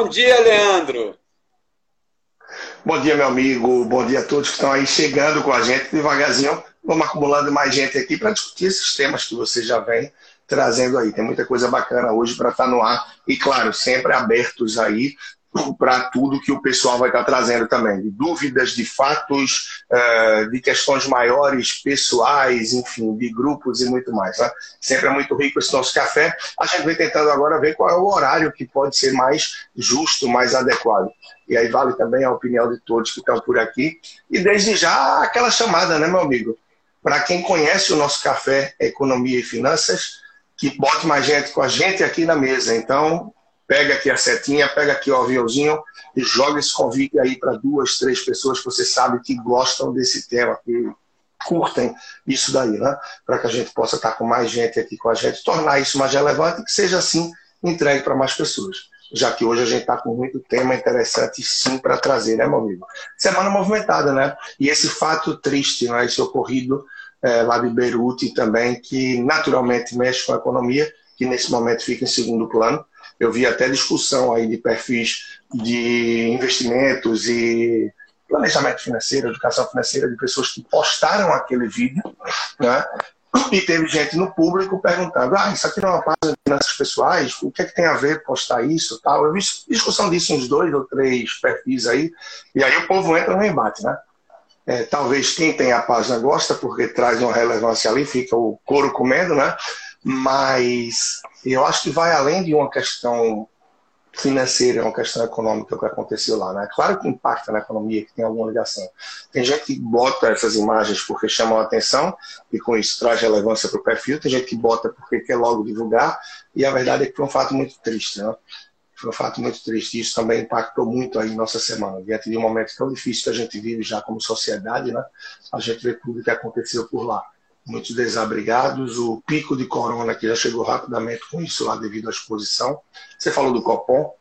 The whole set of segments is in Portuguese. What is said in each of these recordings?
Bom dia, Leandro. Bom dia, meu amigo. Bom dia a todos que estão aí chegando com a gente devagarzinho. Vamos acumulando mais gente aqui para discutir esses temas que você já vem trazendo aí. Tem muita coisa bacana hoje para estar tá no ar. E, claro, sempre abertos aí para tudo que o pessoal vai estar trazendo também, de dúvidas, de fatos, eh, de questões maiores, pessoais, enfim, de grupos e muito mais. Né? Sempre é muito rico esse nosso café. A gente vem tentando agora ver qual é o horário que pode ser mais justo, mais adequado. E aí vale também a opinião de todos que estão por aqui. E desde já aquela chamada, né, meu amigo? Para quem conhece o nosso café Economia e Finanças, que bote mais gente com a gente aqui na mesa. Então, pega aqui a setinha, pega aqui o aviãozinho e joga esse convite aí para duas, três pessoas que você sabe que gostam desse tema, que curtem isso daí, né? Para que a gente possa estar com mais gente aqui com a gente, tornar isso mais relevante e que seja assim entregue para mais pessoas. Já que hoje a gente está com muito tema interessante sim para trazer, né, meu amigo? Semana movimentada, né? E esse fato triste, né, esse ocorrido é, lá de Beirute também, que naturalmente mexe com a economia, que nesse momento fica em segundo plano, eu vi até discussão aí de perfis de investimentos e planejamento financeiro, educação financeira de pessoas que postaram aquele vídeo, né? E teve gente no público perguntando: ah, isso aqui não é uma página de finanças pessoais? O que é que tem a ver postar isso? Tal. Eu vi discussão disso uns dois ou três perfis aí, e aí o povo entra no embate, né? É, talvez quem tem a página gosta, porque traz uma relevância ali, fica o couro comendo, né? Mas eu acho que vai além de uma questão financeira, uma questão econômica que aconteceu lá. Né? Claro que impacta na economia, que tem alguma ligação. Tem gente que bota essas imagens porque chamam a atenção e com isso traz relevância para o perfil, tem gente que bota porque quer logo divulgar, e a verdade é que foi um fato muito triste. Né? Foi um fato muito triste. Isso também impactou muito aí nossa semana. Diante de um momento tão difícil que a gente vive já como sociedade, né? a gente vê tudo o que aconteceu por lá muitos desabrigados, o pico de corona que já chegou rapidamente com isso lá devido à exposição. Você falou do Copom,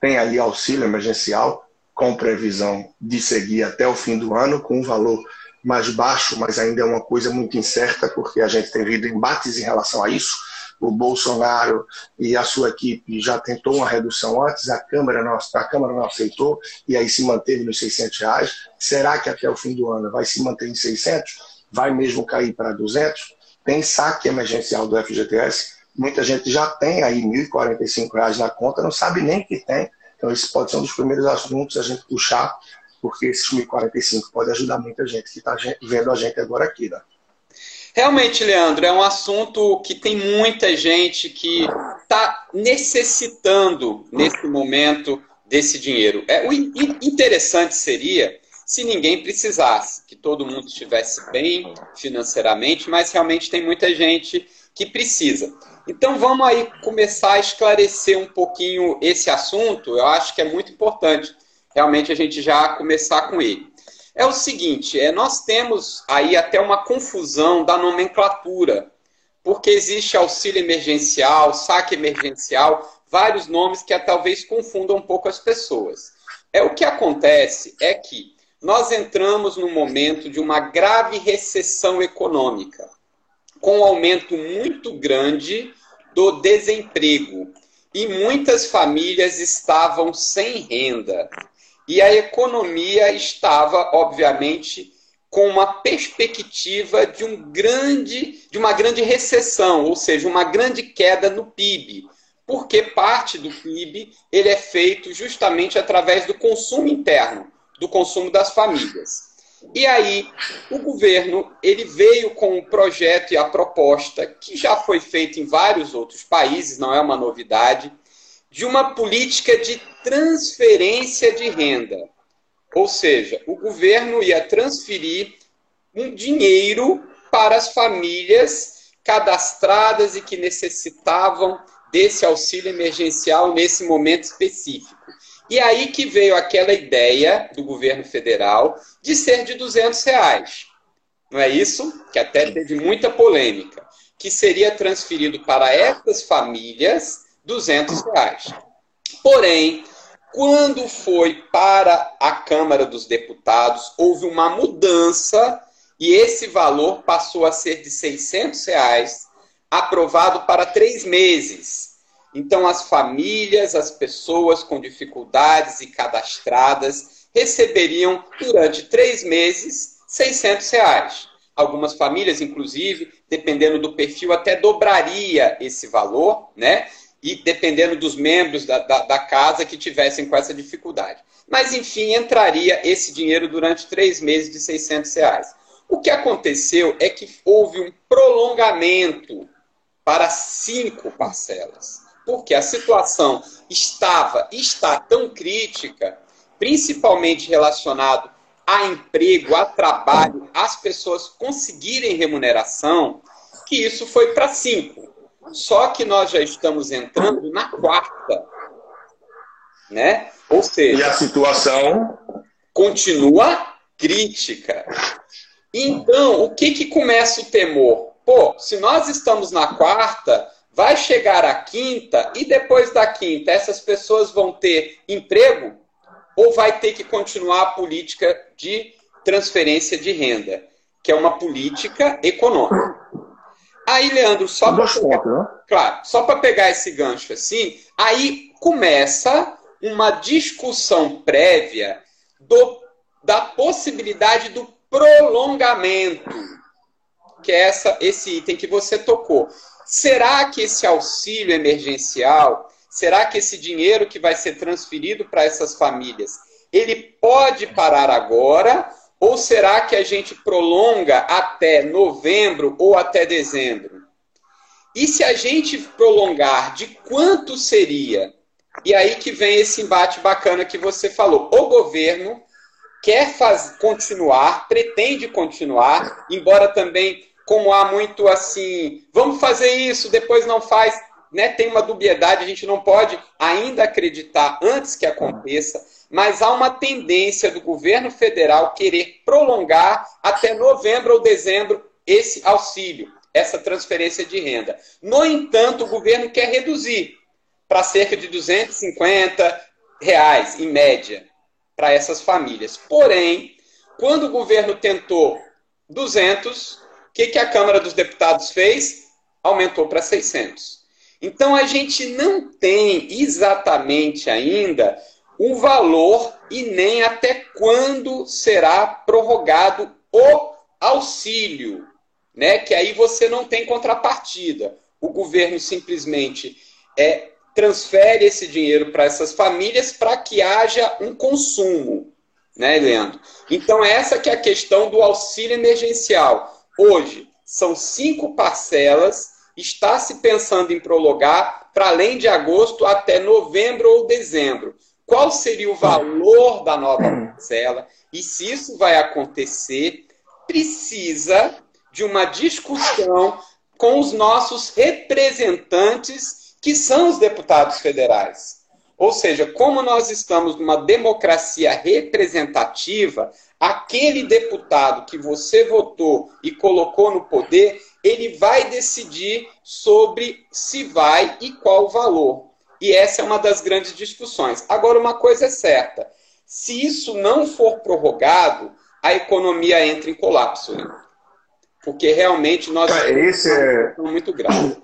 tem aí auxílio emergencial com previsão de seguir até o fim do ano com um valor mais baixo, mas ainda é uma coisa muito incerta porque a gente tem visto embates em relação a isso. O Bolsonaro e a sua equipe já tentou uma redução antes, a Câmara não, a Câmara não aceitou e aí se manteve nos 600 reais. Será que até o fim do ano vai se manter em 600? Vai mesmo cair para 200, tem saque emergencial do FGTS. Muita gente já tem aí R$ 1.045 na conta, não sabe nem que tem. Então, esse pode ser um dos primeiros assuntos a gente puxar, porque esses 1.045 pode ajudar muita gente que está vendo a gente agora aqui. Né? Realmente, Leandro, é um assunto que tem muita gente que está necessitando, nesse momento, desse dinheiro. É, o interessante seria se ninguém precisasse, que todo mundo estivesse bem financeiramente, mas realmente tem muita gente que precisa. Então vamos aí começar a esclarecer um pouquinho esse assunto. Eu acho que é muito importante realmente a gente já começar com ele. É o seguinte, é, nós temos aí até uma confusão da nomenclatura, porque existe auxílio emergencial, saque emergencial, vários nomes que talvez confundam um pouco as pessoas. É o que acontece é que nós entramos num momento de uma grave recessão econômica, com um aumento muito grande do desemprego. E muitas famílias estavam sem renda. E a economia estava, obviamente, com uma perspectiva de um grande, de uma grande recessão, ou seja, uma grande queda no PIB, porque parte do PIB ele é feito justamente através do consumo interno do consumo das famílias. E aí, o governo ele veio com um projeto e a proposta que já foi feita em vários outros países, não é uma novidade, de uma política de transferência de renda. Ou seja, o governo ia transferir um dinheiro para as famílias cadastradas e que necessitavam desse auxílio emergencial nesse momento específico. E aí que veio aquela ideia do governo federal de ser de 200 reais. Não é isso? Que até teve muita polêmica. Que seria transferido para essas famílias 200 reais. Porém, quando foi para a Câmara dos Deputados, houve uma mudança e esse valor passou a ser de 600 reais, aprovado para três meses. Então, as famílias, as pessoas com dificuldades e cadastradas receberiam durante três meses 600 reais. Algumas famílias, inclusive, dependendo do perfil, até dobraria esse valor, né? E dependendo dos membros da, da, da casa que tivessem com essa dificuldade. Mas, enfim, entraria esse dinheiro durante três meses de 600 reais. O que aconteceu é que houve um prolongamento para cinco parcelas. Porque a situação estava está tão crítica, principalmente relacionado a emprego, a trabalho, as pessoas conseguirem remuneração, que isso foi para cinco. Só que nós já estamos entrando na quarta. Né? Ou seja. E a situação continua crítica. Então, o que, que começa o temor? Pô, se nós estamos na quarta, vai chegar a quinta e depois da quinta essas pessoas vão ter emprego ou vai ter que continuar a política de transferência de renda, que é uma política econômica. Aí, Leandro, só para pegar, né? claro, só para pegar esse gancho assim, aí começa uma discussão prévia do, da possibilidade do prolongamento, que é essa, esse item que você tocou. Será que esse auxílio emergencial, será que esse dinheiro que vai ser transferido para essas famílias, ele pode parar agora? Ou será que a gente prolonga até novembro ou até dezembro? E se a gente prolongar, de quanto seria? E aí que vem esse embate bacana que você falou. O governo quer faz, continuar, pretende continuar, embora também, como há muito assim, vamos fazer isso, depois não faz, né? Tem uma dubiedade, a gente não pode ainda acreditar antes que aconteça, mas há uma tendência do governo federal querer prolongar até novembro ou dezembro esse auxílio, essa transferência de renda. No entanto, o governo quer reduzir para cerca de 250 reais, em média para essas famílias. Porém, quando o governo tentou 200, o que, que a Câmara dos Deputados fez? Aumentou para 600. Então, a gente não tem exatamente ainda o valor e nem até quando será prorrogado o auxílio, né? Que aí você não tem contrapartida. O governo simplesmente é transfere esse dinheiro para essas famílias para que haja um consumo, né, Leandro? Então, essa que é a questão do auxílio emergencial. Hoje, são cinco parcelas, está se pensando em prolongar para além de agosto até novembro ou dezembro. Qual seria o valor da nova parcela? E se isso vai acontecer, precisa de uma discussão com os nossos representantes que são os deputados federais. Ou seja, como nós estamos numa democracia representativa, aquele deputado que você votou e colocou no poder, ele vai decidir sobre se vai e qual o valor. E essa é uma das grandes discussões. Agora, uma coisa é certa: se isso não for prorrogado, a economia entra em colapso. Né? Porque realmente nós é, esse é muito grave.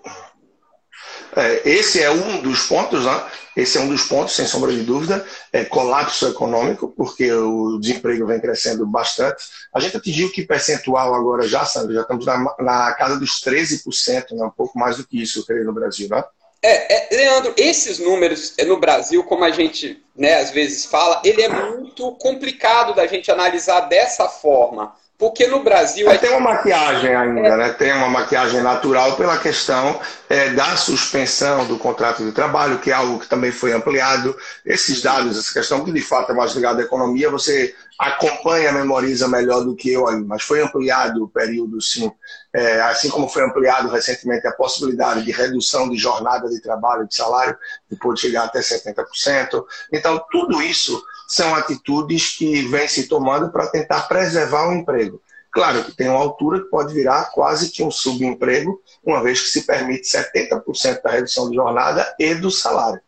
É, esse é um dos pontos, né? esse é um dos pontos, sem sombra de dúvida, é colapso econômico, porque o desemprego vem crescendo bastante. A gente atingiu que percentual agora já, Sandro? Já estamos na, na casa dos 13%, né? um pouco mais do que isso, eu creio, no Brasil, né? É, é, Leandro, esses números é, no Brasil, como a gente né, às vezes fala, ele é muito complicado da gente analisar dessa forma. Porque no Brasil. É, tem uma maquiagem ainda, é... né? Tem uma maquiagem natural pela questão é, da suspensão do contrato de trabalho, que é algo que também foi ampliado. Esses dados, essa questão que de fato é mais ligada à economia, você acompanha, memoriza melhor do que eu aí, mas foi ampliado o período, sim. É, assim como foi ampliado recentemente a possibilidade de redução de jornada de trabalho, de salário, que pode chegar até 70%. Então, tudo isso são atitudes que vêm se tomando para tentar preservar o emprego. Claro que tem uma altura que pode virar quase que um subemprego, uma vez que se permite 70% da redução de jornada e do salário.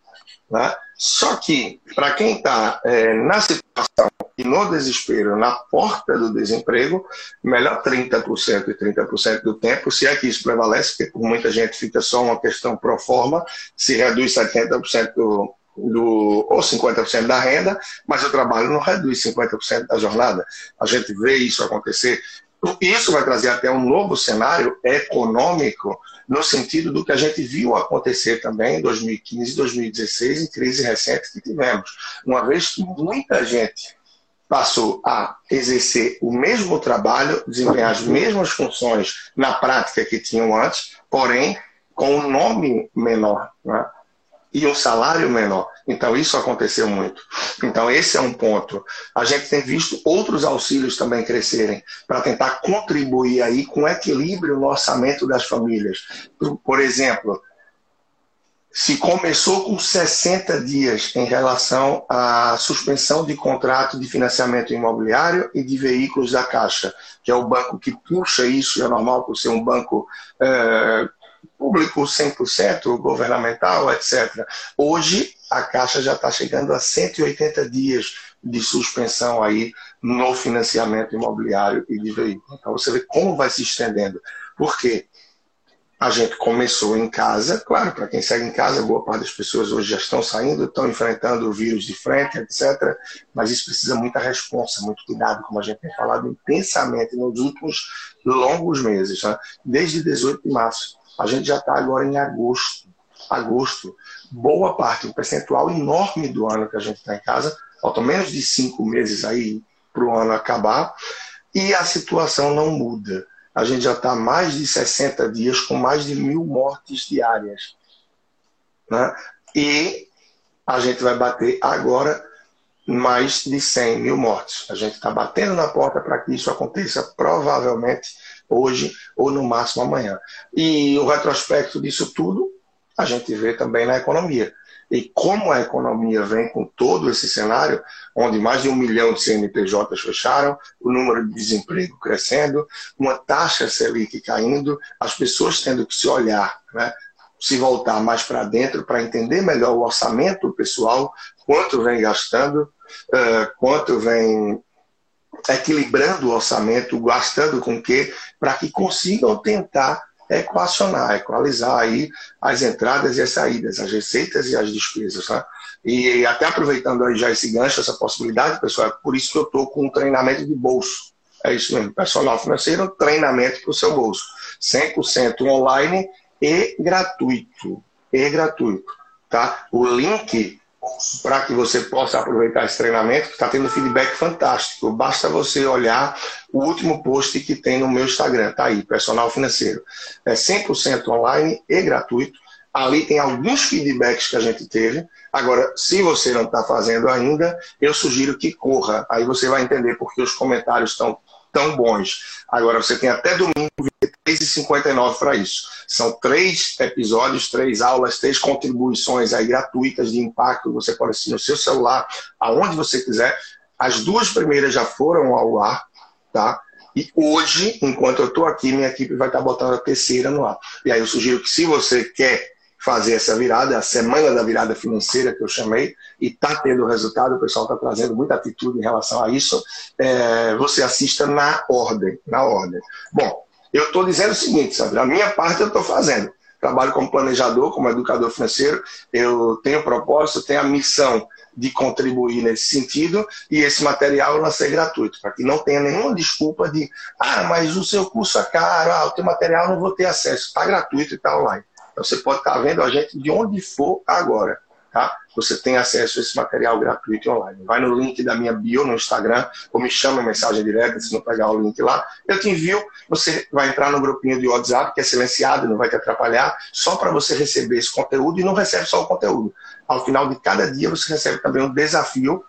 Né? Só que, para quem está é, na situação e no desespero, na porta do desemprego, melhor 30% e 30% do tempo, se é que isso prevalece, porque por muita gente fica só uma questão pro forma, se reduz 70% do, do, ou 50% da renda, mas o trabalho não reduz 50% da jornada. A gente vê isso acontecer. Isso vai trazer até um novo cenário econômico, no sentido do que a gente viu acontecer também em 2015 e 2016, em crise recente que tivemos. Uma vez que muita gente passou a exercer o mesmo trabalho, desempenhar as mesmas funções na prática que tinham antes, porém com um nome menor. Né? E um salário menor. Então, isso aconteceu muito. Então, esse é um ponto. A gente tem visto outros auxílios também crescerem para tentar contribuir aí com equilíbrio no orçamento das famílias. Por exemplo, se começou com 60 dias em relação à suspensão de contrato de financiamento imobiliário e de veículos da Caixa, que é o banco que puxa isso, é normal por ser um banco é, público 100%, governamental, etc. Hoje, a Caixa já está chegando a 180 dias de suspensão aí no financiamento imobiliário e de veículo. Então, você vê como vai se estendendo. Por quê? A gente começou em casa, claro, para quem segue em casa, boa parte das pessoas hoje já estão saindo, estão enfrentando o vírus de frente, etc. Mas isso precisa muita responsa, muito cuidado, como a gente tem falado intensamente nos últimos longos meses, né? desde 18 de março. A gente já está agora em agosto. Agosto. Boa parte, um percentual enorme do ano que a gente está em casa. Faltam menos de cinco meses aí para o ano acabar. E a situação não muda. A gente já está mais de 60 dias com mais de mil mortes diárias. Né? E a gente vai bater agora mais de 100 mil mortes. A gente está batendo na porta para que isso aconteça, provavelmente hoje ou no máximo amanhã. E o retrospecto disso tudo a gente vê também na economia. E como a economia vem com todo esse cenário, onde mais de um milhão de CNPJs fecharam, o número de desemprego crescendo, uma taxa Selic caindo, as pessoas tendo que se olhar, né, se voltar mais para dentro para entender melhor o orçamento pessoal, quanto vem gastando, uh, quanto vem equilibrando o orçamento, gastando com o quê, para que consigam tentar equacionar, equalizar aí as entradas e as saídas, as receitas e as despesas. Né? E até aproveitando aí já esse gancho, essa possibilidade, pessoal, é por isso que eu estou com um treinamento de bolso. É isso mesmo, personal financeiro, treinamento para o seu bolso. 100% online e gratuito. E gratuito. Tá? O link para que você possa aproveitar esse treinamento, está tendo feedback fantástico. Basta você olhar o último post que tem no meu Instagram, tá aí, personal financeiro. É 100% online e gratuito. Ali tem alguns feedbacks que a gente teve. Agora, se você não está fazendo ainda, eu sugiro que corra. Aí você vai entender porque os comentários estão tão bons. Agora, você tem até domingo 3,59 para isso. São três episódios, três aulas, três contribuições aí gratuitas de impacto. Você pode assistir no seu celular, aonde você quiser. As duas primeiras já foram ao ar, tá? E hoje, enquanto eu estou aqui, minha equipe vai estar tá botando a terceira no ar. E aí eu sugiro que se você quer fazer essa virada, a semana da virada financeira que eu chamei, e está tendo resultado, o pessoal está trazendo muita atitude em relação a isso, é, você assista na ordem, na ordem. Bom, eu estou dizendo o seguinte, sabe, a minha parte eu estou fazendo. Trabalho como planejador, como educador financeiro, eu tenho propósito, tenho a missão de contribuir nesse sentido e esse material eu lancei gratuito, para que não tenha nenhuma desculpa de ah, mas o seu curso é caro, ah, o teu material não vou ter acesso, está gratuito e está online. Então, você pode estar vendo a gente de onde for agora. Tá? Você tem acesso a esse material gratuito online. Vai no link da minha bio no Instagram, ou me chama mensagem direta, se não pegar o link lá. Eu te envio, você vai entrar no grupinho de WhatsApp, que é silenciado, não vai te atrapalhar, só para você receber esse conteúdo e não recebe só o conteúdo. Ao final de cada dia, você recebe também um desafio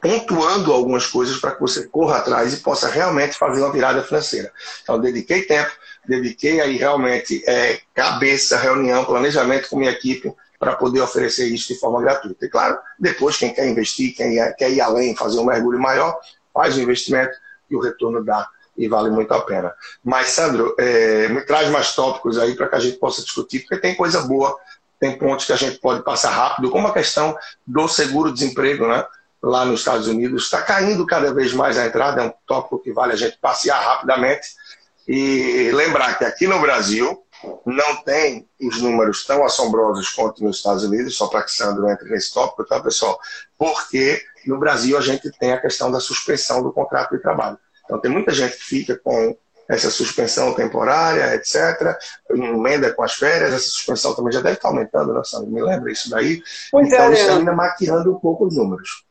pontuando algumas coisas para que você corra atrás e possa realmente fazer uma virada financeira. Então, dediquei tempo, dediquei aí realmente é, cabeça, reunião, planejamento com minha equipe para poder oferecer isso de forma gratuita. E claro, depois quem quer investir, quem quer ir além, fazer um mergulho maior, faz o investimento e o retorno dá e vale muito a pena. Mas, Sandro, é, me traz mais tópicos aí para que a gente possa discutir, porque tem coisa boa tem pontos que a gente pode passar rápido, como a questão do seguro-desemprego, né? Lá nos Estados Unidos, está caindo cada vez mais a entrada, é um tópico que vale a gente passear rapidamente. E lembrar que aqui no Brasil não tem os números tão assombrosos quanto nos Estados Unidos, só para que Sandro entre nesse tópico, tá, pessoal? Porque no Brasil a gente tem a questão da suspensão do contrato de trabalho. Então tem muita gente que fica com essa suspensão temporária, etc., emenda com as férias, essa suspensão também já deve estar aumentando, né, Sandro? Me lembra isso daí? Pois então, é, isso ainda maquiando um pouco os números.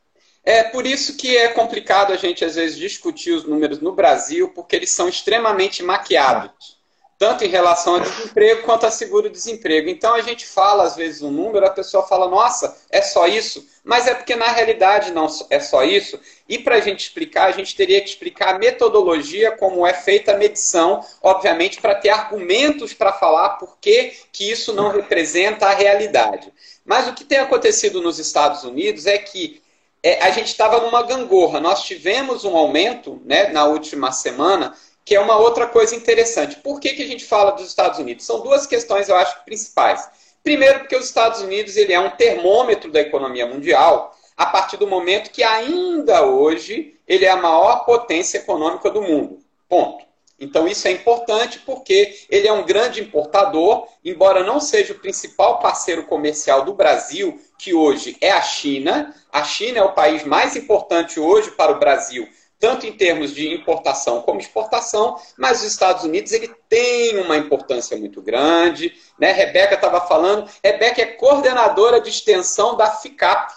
É por isso que é complicado a gente, às vezes, discutir os números no Brasil, porque eles são extremamente maquiados tanto em relação ao desemprego quanto a seguro-desemprego. Então a gente fala, às vezes, um número, a pessoa fala, nossa, é só isso. Mas é porque na realidade não é só isso. E para a gente explicar, a gente teria que explicar a metodologia, como é feita a medição, obviamente, para ter argumentos para falar por que, que isso não representa a realidade. Mas o que tem acontecido nos Estados Unidos é que é, a gente estava numa gangorra. Nós tivemos um aumento né, na última semana que é uma outra coisa interessante. Por que, que a gente fala dos Estados Unidos? São duas questões, eu acho, principais. Primeiro, porque os Estados Unidos ele é um termômetro da economia mundial, a partir do momento que ainda hoje ele é a maior potência econômica do mundo. Ponto. Então isso é importante porque ele é um grande importador, embora não seja o principal parceiro comercial do Brasil, que hoje é a China. A China é o país mais importante hoje para o Brasil tanto em termos de importação como exportação, mas os Estados Unidos ele tem uma importância muito grande. Né? Rebeca estava falando, Rebeca é coordenadora de extensão da FICAP,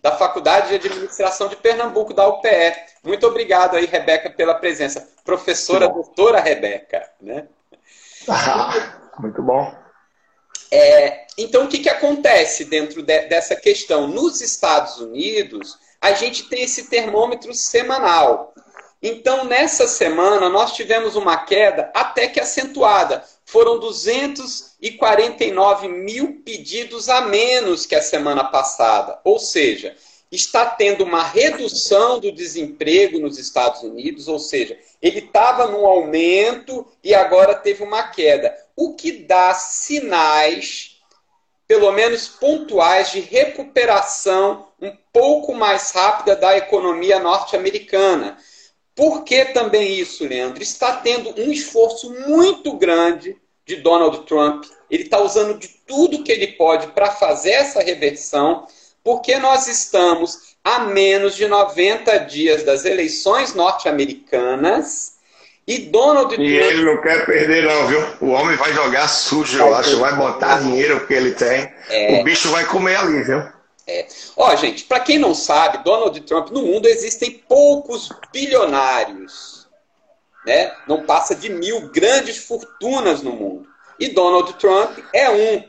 da Faculdade de Administração de Pernambuco, da UPE. Muito obrigado aí, Rebeca, pela presença. Professora doutora Rebeca. Né? Ah, muito bom. É, então, o que, que acontece dentro de, dessa questão? Nos Estados Unidos, a gente tem esse termômetro semanal. Então, nessa semana, nós tivemos uma queda até que acentuada. Foram 249 mil pedidos a menos que a semana passada. Ou seja, está tendo uma redução do desemprego nos Estados Unidos, ou seja, ele estava num aumento e agora teve uma queda. O que dá sinais pelo menos pontuais, de recuperação um pouco mais rápida da economia norte-americana. Por que também isso, Leandro? Está tendo um esforço muito grande de Donald Trump. Ele está usando de tudo que ele pode para fazer essa reversão, porque nós estamos a menos de 90 dias das eleições norte-americanas e Donald Trump. E ele não quer perder, não, viu? O homem vai jogar sujo, eu acho. Vai botar dinheiro que ele tem. É... O bicho vai comer ali, viu? É. Ó, gente, para quem não sabe, Donald Trump, no mundo existem poucos bilionários. Né? Não passa de mil grandes fortunas no mundo. E Donald Trump é um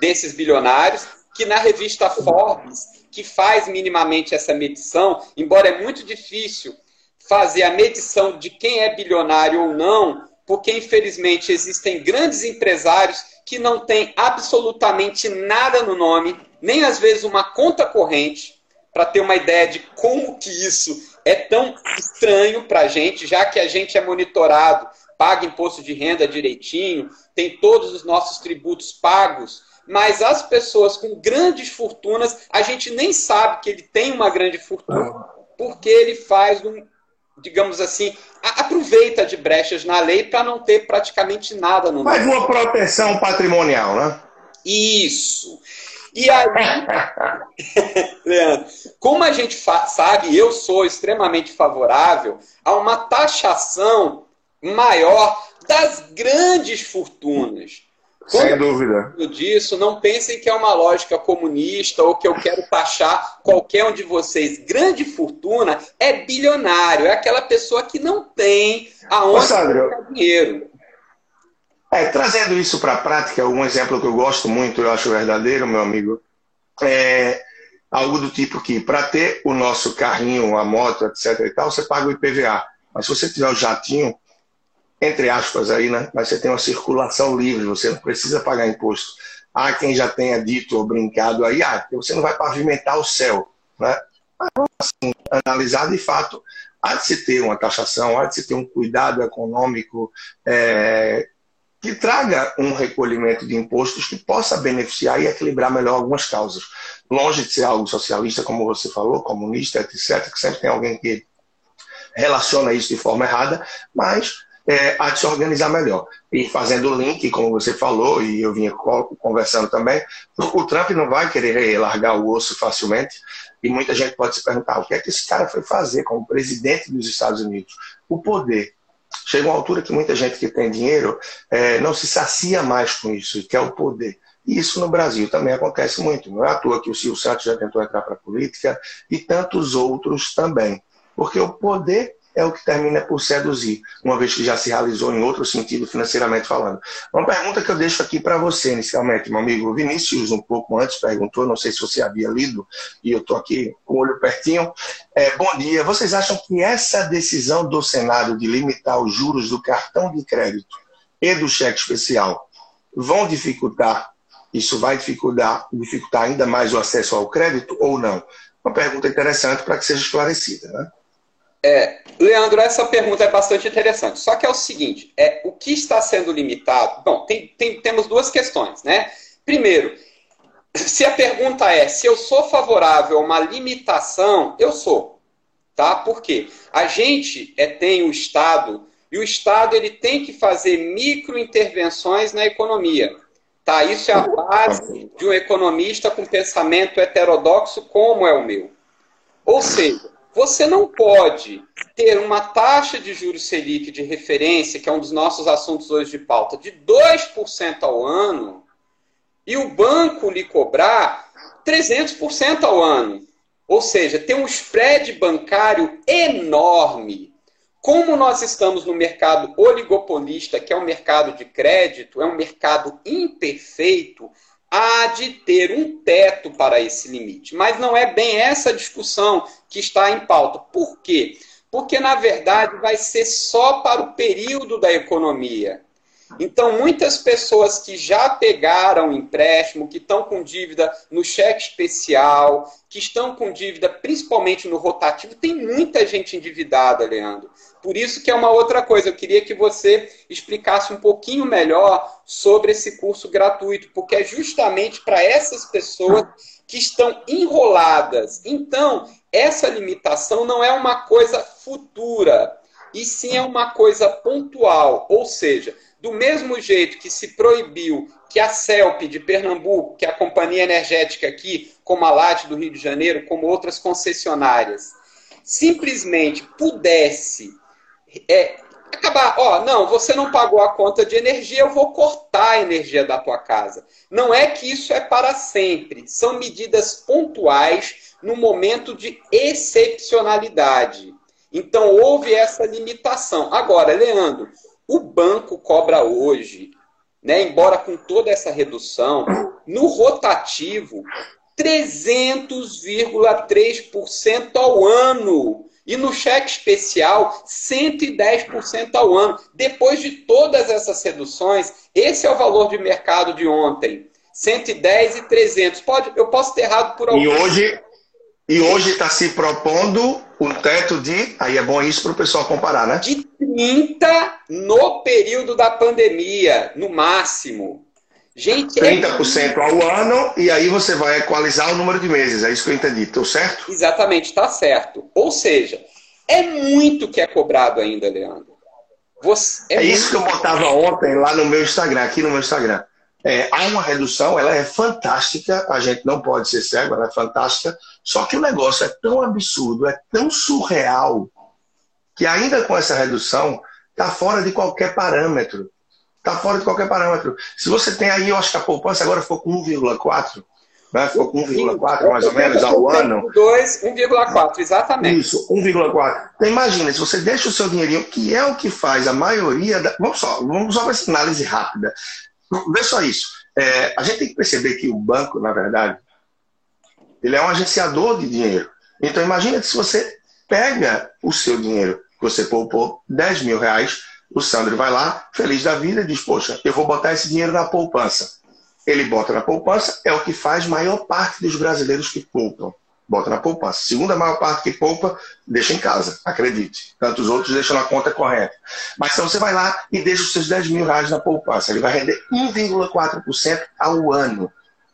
desses bilionários que na revista Forbes, que faz minimamente essa medição, embora é muito difícil fazer a medição de quem é bilionário ou não, porque infelizmente existem grandes empresários que não têm absolutamente nada no nome, nem às vezes uma conta corrente, para ter uma ideia de como que isso é tão estranho para a gente, já que a gente é monitorado, paga imposto de renda direitinho, tem todos os nossos tributos pagos, mas as pessoas com grandes fortunas, a gente nem sabe que ele tem uma grande fortuna, porque ele faz um, digamos assim, aproveita de brechas na lei para não ter praticamente nada no Faz uma proteção patrimonial, né? Isso. E aí, Leandro, como a gente sabe, eu sou extremamente favorável a uma taxação maior das grandes fortunas. Quando Sem dúvida. Disso, não pensem que é uma lógica comunista ou que eu quero taxar qualquer um de vocês. Grande fortuna é bilionário, é aquela pessoa que não tem aonde colocar dinheiro. É, trazendo isso para a prática, um exemplo que eu gosto muito, eu acho verdadeiro, meu amigo, é algo do tipo que, para ter o nosso carrinho, a moto, etc. e tal, você paga o IPVA. Mas se você tiver o jatinho, entre aspas aí, né? Mas você tem uma circulação livre, você não precisa pagar imposto. Há quem já tenha dito ou brincado aí, ah, você não vai pavimentar o céu, né? Mas, assim, analisar de fato, há de se ter uma taxação, há de se ter um cuidado econômico é, que traga um recolhimento de impostos que possa beneficiar e equilibrar melhor algumas causas. Longe de ser algo socialista, como você falou, comunista, etc., que sempre tem alguém que relaciona isso de forma errada, mas é, a se organizar melhor. E fazendo o link, como você falou, e eu vinha conversando também, o Trump não vai querer largar o osso facilmente, e muita gente pode se perguntar o que é que esse cara foi fazer como presidente dos Estados Unidos? O poder. Chega uma altura que muita gente que tem dinheiro é, não se sacia mais com isso, e quer o poder. E isso no Brasil também acontece muito. Não é à toa que o Silvio Santos já tentou entrar para a política e tantos outros também. Porque o poder é o que termina por seduzir, uma vez que já se realizou em outro sentido financeiramente falando. Uma pergunta que eu deixo aqui para você inicialmente, meu amigo Vinícius, um pouco antes perguntou, não sei se você havia lido, e eu estou aqui com o olho pertinho. É, bom dia. Vocês acham que essa decisão do Senado de limitar os juros do cartão de crédito e do cheque especial vão dificultar, isso vai dificultar, dificultar ainda mais o acesso ao crédito ou não? Uma pergunta interessante para que seja esclarecida, né? É, Leandro, essa pergunta é bastante interessante. Só que é o seguinte: é o que está sendo limitado? Bom, tem, tem, temos duas questões, né? Primeiro, se a pergunta é se eu sou favorável a uma limitação, eu sou, tá? Por quê? A gente é, tem o Estado e o Estado ele tem que fazer microintervenções na economia. Tá? Isso é a base de um economista com pensamento heterodoxo como é o meu. Ou seja, você não pode ter uma taxa de juros Selic de referência, que é um dos nossos assuntos hoje de pauta, de 2% ao ano, e o banco lhe cobrar 300% ao ano. Ou seja, ter um spread bancário enorme. Como nós estamos no mercado oligopolista, que é um mercado de crédito, é um mercado imperfeito, há de ter um teto para esse limite. Mas não é bem essa discussão que está em pauta. Por quê? Porque, na verdade, vai ser só para o período da economia. Então, muitas pessoas que já pegaram empréstimo, que estão com dívida no cheque especial, que estão com dívida principalmente no rotativo, tem muita gente endividada, Leandro. Por isso que é uma outra coisa. Eu queria que você explicasse um pouquinho melhor sobre esse curso gratuito, porque é justamente para essas pessoas que estão enroladas. Então, essa limitação não é uma coisa futura, e sim é uma coisa pontual. Ou seja, do mesmo jeito que se proibiu que a CELP de Pernambuco, que é a companhia energética aqui, como a LAT do Rio de Janeiro, como outras concessionárias, simplesmente pudesse é, acabar, ó, não, você não pagou a conta de energia, eu vou cortar a energia da tua casa. Não é que isso é para sempre, são medidas pontuais no momento de excepcionalidade. Então houve essa limitação. Agora, Leandro, o banco cobra hoje, né, embora com toda essa redução, no rotativo 300,3% ao ano. E no cheque especial, 110% ao ano. Depois de todas essas reduções, esse é o valor de mercado de ontem. 110 e 300. Pode, eu posso ter errado por algum. E hoje e hoje está se propondo um teto de, aí é bom isso para o pessoal comparar, né? De 30 no período da pandemia, no máximo. Gente, 30% é... ao ano e aí você vai equalizar o número de meses. É isso que eu entendi. Estou certo? Exatamente, está certo. Ou seja, é muito que é cobrado ainda, Leandro. Você... É, é isso que eu botava ontem lá no meu Instagram, aqui no meu Instagram. É, há uma redução, ela é fantástica, a gente não pode ser cego, ela é fantástica, só que o negócio é tão absurdo, é tão surreal, que ainda com essa redução, está fora de qualquer parâmetro. Está fora de qualquer parâmetro. Se você tem aí, eu acho que a poupança agora ficou com 1,4, né? ficou com 1,4 mais ou menos ao ano. 2, 1,4, exatamente. Isso, 1,4. Então imagina, se você deixa o seu dinheirinho, que é o que faz a maioria da. Vamos só, vamos só essa análise rápida. Vê só isso. É, a gente tem que perceber que o banco, na verdade, ele é um agenciador de dinheiro. Então imagina se você pega o seu dinheiro que você poupou, 10 mil reais, o Sandro vai lá, feliz da vida, e diz, poxa, eu vou botar esse dinheiro na poupança. Ele bota na poupança, é o que faz maior parte dos brasileiros que poupam. Bota na poupança. Segunda maior parte que poupa, deixa em casa, acredite. Tantos outros deixam na conta corrente. Mas então você vai lá e deixa os seus 10 mil reais na poupança. Ele vai render 1,4% ao ano.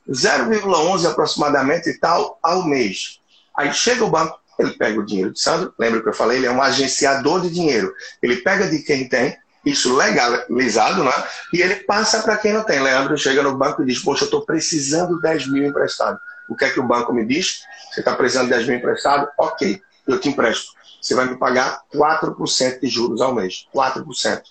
0,11 aproximadamente e tal ao mês. Aí chega o banco, ele pega o dinheiro de Sandro, lembra que eu falei, ele é um agenciador de dinheiro. Ele pega de quem tem, isso legalizado, né? E ele passa para quem não tem. Leandro chega no banco e diz: Poxa, eu estou precisando de 10 mil emprestado. O que é que o banco me diz? Você está precisando de 10 mil emprestado? Ok, eu te empresto. Você vai me pagar 4% de juros ao mês. 4%.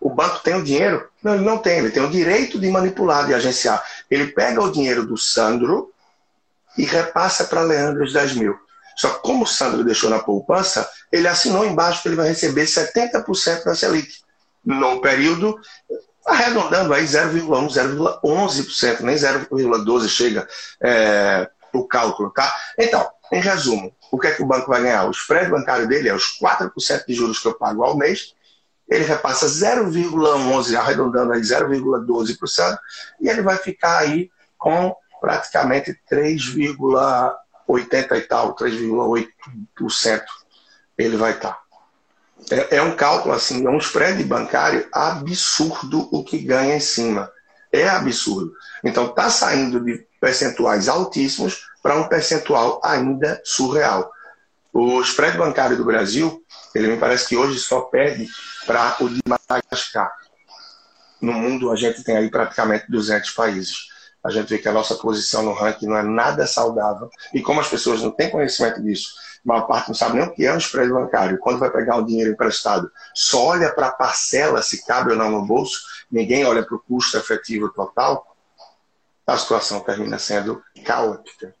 O banco tem o dinheiro? Não, ele não tem. Ele tem o direito de manipular, de agenciar. Ele pega o dinheiro do Sandro e repassa para Leandro os 10 mil. Só que como o Sandro deixou na poupança, ele assinou embaixo que ele vai receber 70% da Selic no período, arredondando aí 0,1, 0,11%, nem 0,12 chega é, o cálculo, tá? Então, em resumo, o que é que o banco vai ganhar? O spread bancário dele é os 4% de juros que eu pago ao mês, ele repassa 0,11, arredondando aí 0,12%, e ele vai ficar aí com praticamente 3,80 e tal, 3,8% ele vai estar. É, é um cálculo, assim, é um spread bancário absurdo o que ganha em cima. É absurdo. Então, está saindo de percentuais altíssimos para um percentual ainda surreal. O spread bancário do Brasil, ele me parece que hoje só perde para o de Madagascar. No mundo, a gente tem aí praticamente 200 países. A gente vê que a nossa posição no ranking não é nada saudável. E como as pessoas não têm conhecimento disso, maior parte não sabe nem o que é um spread bancário. Quando vai pegar um dinheiro emprestado, só olha para a parcela, se cabe ou não no bolso, ninguém olha para o custo efetivo total, a situação termina sendo caótica.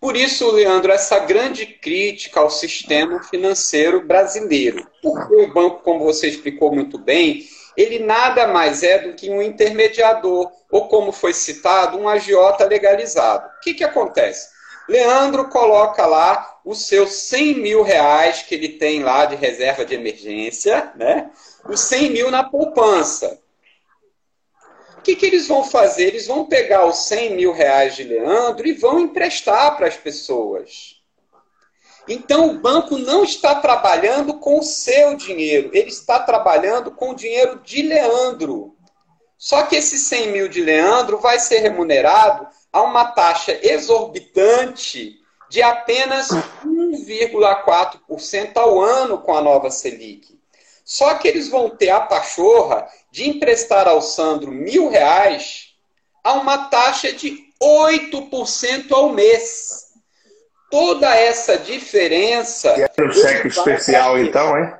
Por isso, Leandro, essa grande crítica ao sistema financeiro brasileiro. Porque o banco, como você explicou muito bem, ele nada mais é do que um intermediador, ou como foi citado, um agiota legalizado. O que, que acontece? Leandro coloca lá os seus 100 mil reais que ele tem lá de reserva de emergência, né? Os 100 mil na poupança. O que, que eles vão fazer? Eles vão pegar os 100 mil reais de Leandro e vão emprestar para as pessoas. Então, o banco não está trabalhando com o seu dinheiro, ele está trabalhando com o dinheiro de Leandro. Só que esse 100 mil de Leandro vai ser remunerado a uma taxa exorbitante de apenas 1,4% ao ano com a nova Selic. Só que eles vão ter a pachorra de emprestar ao Sandro mil reais a uma taxa de 8% ao mês. Toda essa diferença. E é um cheque especial, então, hein?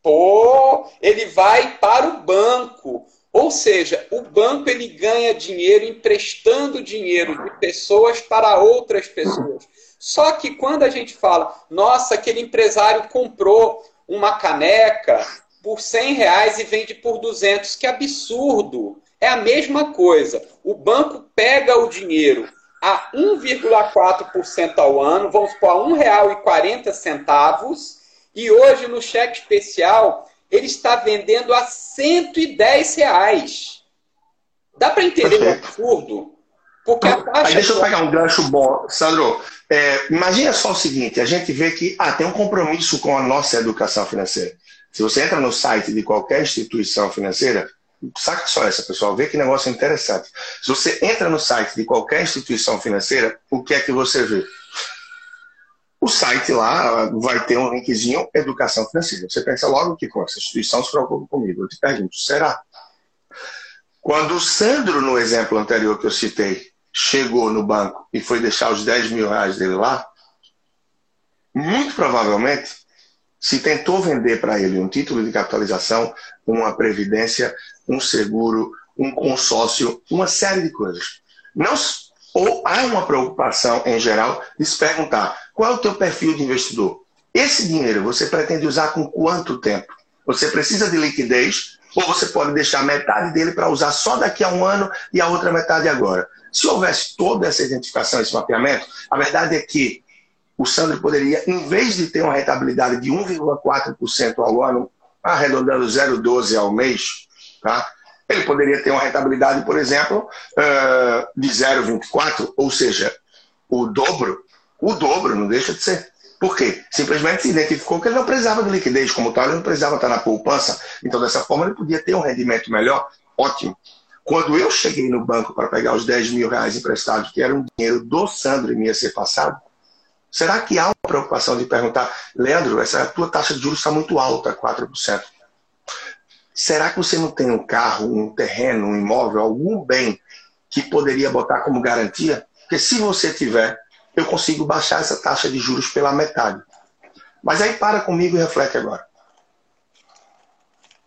Pô, ele vai para o banco. Ou seja, o banco ele ganha dinheiro emprestando dinheiro de pessoas para outras pessoas. Só que quando a gente fala, nossa, aquele empresário comprou uma caneca por 100 reais e vende por 200, que absurdo! É a mesma coisa. O banco pega o dinheiro a 1,4% ao ano, vamos supor, a R$ 1,40, e hoje no cheque especial ele está vendendo a 110 reais. Dá para entender o absurdo? Porque a taxa. Aí deixa eu pegar um gancho bom, Sandro. É, imagina só o seguinte: a gente vê que ah, tem um compromisso com a nossa educação financeira. Se você entra no site de qualquer instituição financeira, saca só essa, pessoal, vê que negócio interessante. Se você entra no site de qualquer instituição financeira, o que é que você vê? O site lá vai ter um linkzinho Educação Financeira. Você pensa logo que com essa instituição se preocupa comigo. Eu te pergunto, será? Quando o Sandro, no exemplo anterior que eu citei, chegou no banco e foi deixar os 10 mil reais dele lá, muito provavelmente se tentou vender para ele um título de capitalização, uma previdência, um seguro, um consórcio, uma série de coisas. Não ou há uma preocupação, em geral, de se perguntar qual é o teu perfil de investidor. Esse dinheiro você pretende usar com quanto tempo? Você precisa de liquidez ou você pode deixar metade dele para usar só daqui a um ano e a outra metade agora? Se houvesse toda essa identificação, esse mapeamento, a verdade é que o Sandro poderia, em vez de ter uma rentabilidade de 1,4% ao ano, arredondando 0,12% ao mês, tá? Ele poderia ter uma rentabilidade, por exemplo, de 0,24, ou seja, o dobro, O dobro, não deixa de ser. Por quê? Simplesmente se identificou que ele não precisava de liquidez, como tal, ele não precisava estar na poupança. Então, dessa forma, ele podia ter um rendimento melhor. Ótimo. Quando eu cheguei no banco para pegar os 10 mil reais emprestados, que era um dinheiro do Sandro e me ia ser passado, será que há uma preocupação de perguntar, Leandro, essa tua taxa de juros está muito alta, 4%. Será que você não tem um carro, um terreno, um imóvel, algum bem que poderia botar como garantia? Porque se você tiver, eu consigo baixar essa taxa de juros pela metade. Mas aí para comigo e reflete agora.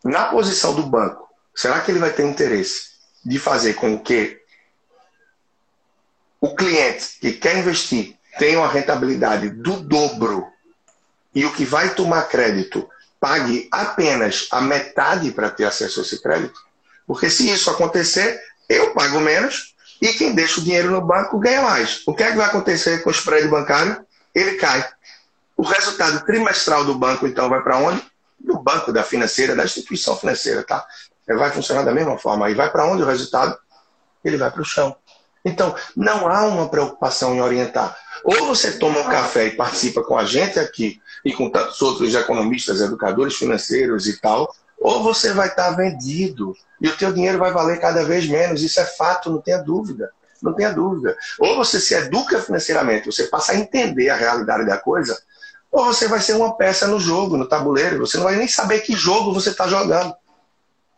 Na posição do banco, será que ele vai ter interesse de fazer com que o cliente que quer investir tenha uma rentabilidade do dobro e o que vai tomar crédito pague apenas a metade para ter acesso a esse crédito? Porque se isso acontecer, eu pago menos e quem deixa o dinheiro no banco ganha mais. O que é que vai acontecer com o spread bancário? Ele cai. O resultado trimestral do banco, então, vai para onde? Do banco, da financeira, da instituição financeira, tá? Vai funcionar da mesma forma. E vai para onde o resultado? Ele vai para o chão. Então, não há uma preocupação em orientar. Ou você toma um café e participa com a gente aqui e com tantos outros economistas, educadores financeiros e tal, ou você vai estar vendido e o teu dinheiro vai valer cada vez menos. Isso é fato, não tenha dúvida. Não tenha dúvida. Ou você se educa financeiramente, você passa a entender a realidade da coisa, ou você vai ser uma peça no jogo, no tabuleiro. Você não vai nem saber que jogo você está jogando.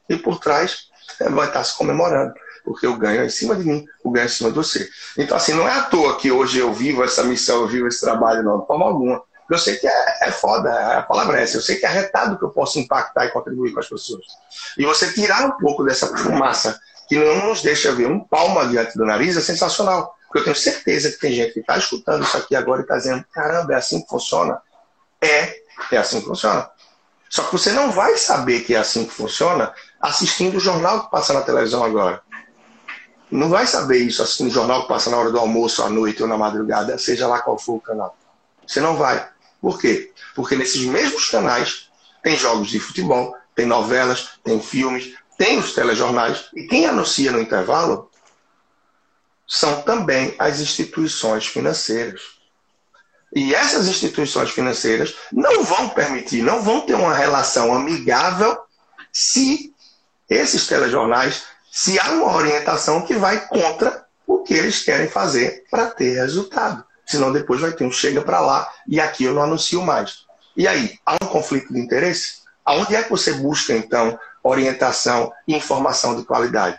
E por trás vai estar se comemorando. Porque o ganho é em cima de mim, o ganho é em cima de você. Então, assim, não é à toa que hoje eu vivo essa missão, eu vivo esse trabalho, não, de forma alguma. Eu sei que é, é foda, a palavra é essa. Eu sei que é retado que eu posso impactar e contribuir com as pessoas. E você tirar um pouco dessa fumaça que não nos deixa ver um palmo adiante do nariz é sensacional. Porque eu tenho certeza que tem gente que está escutando isso aqui agora e está dizendo: caramba, é assim que funciona? É, é assim que funciona. Só que você não vai saber que é assim que funciona assistindo o jornal que passa na televisão agora. Não vai saber isso assistindo o jornal que passa na hora do almoço, à noite ou na madrugada, seja lá qual for o canal. Você não vai. Por quê? Porque nesses mesmos canais tem jogos de futebol, tem novelas, tem filmes, tem os telejornais. E quem anuncia no intervalo são também as instituições financeiras. E essas instituições financeiras não vão permitir, não vão ter uma relação amigável se esses telejornais, se há uma orientação que vai contra o que eles querem fazer para ter resultado senão depois vai ter um chega para lá e aqui eu não anuncio mais. E aí, há um conflito de interesse? Aonde é que você busca, então, orientação e informação de qualidade?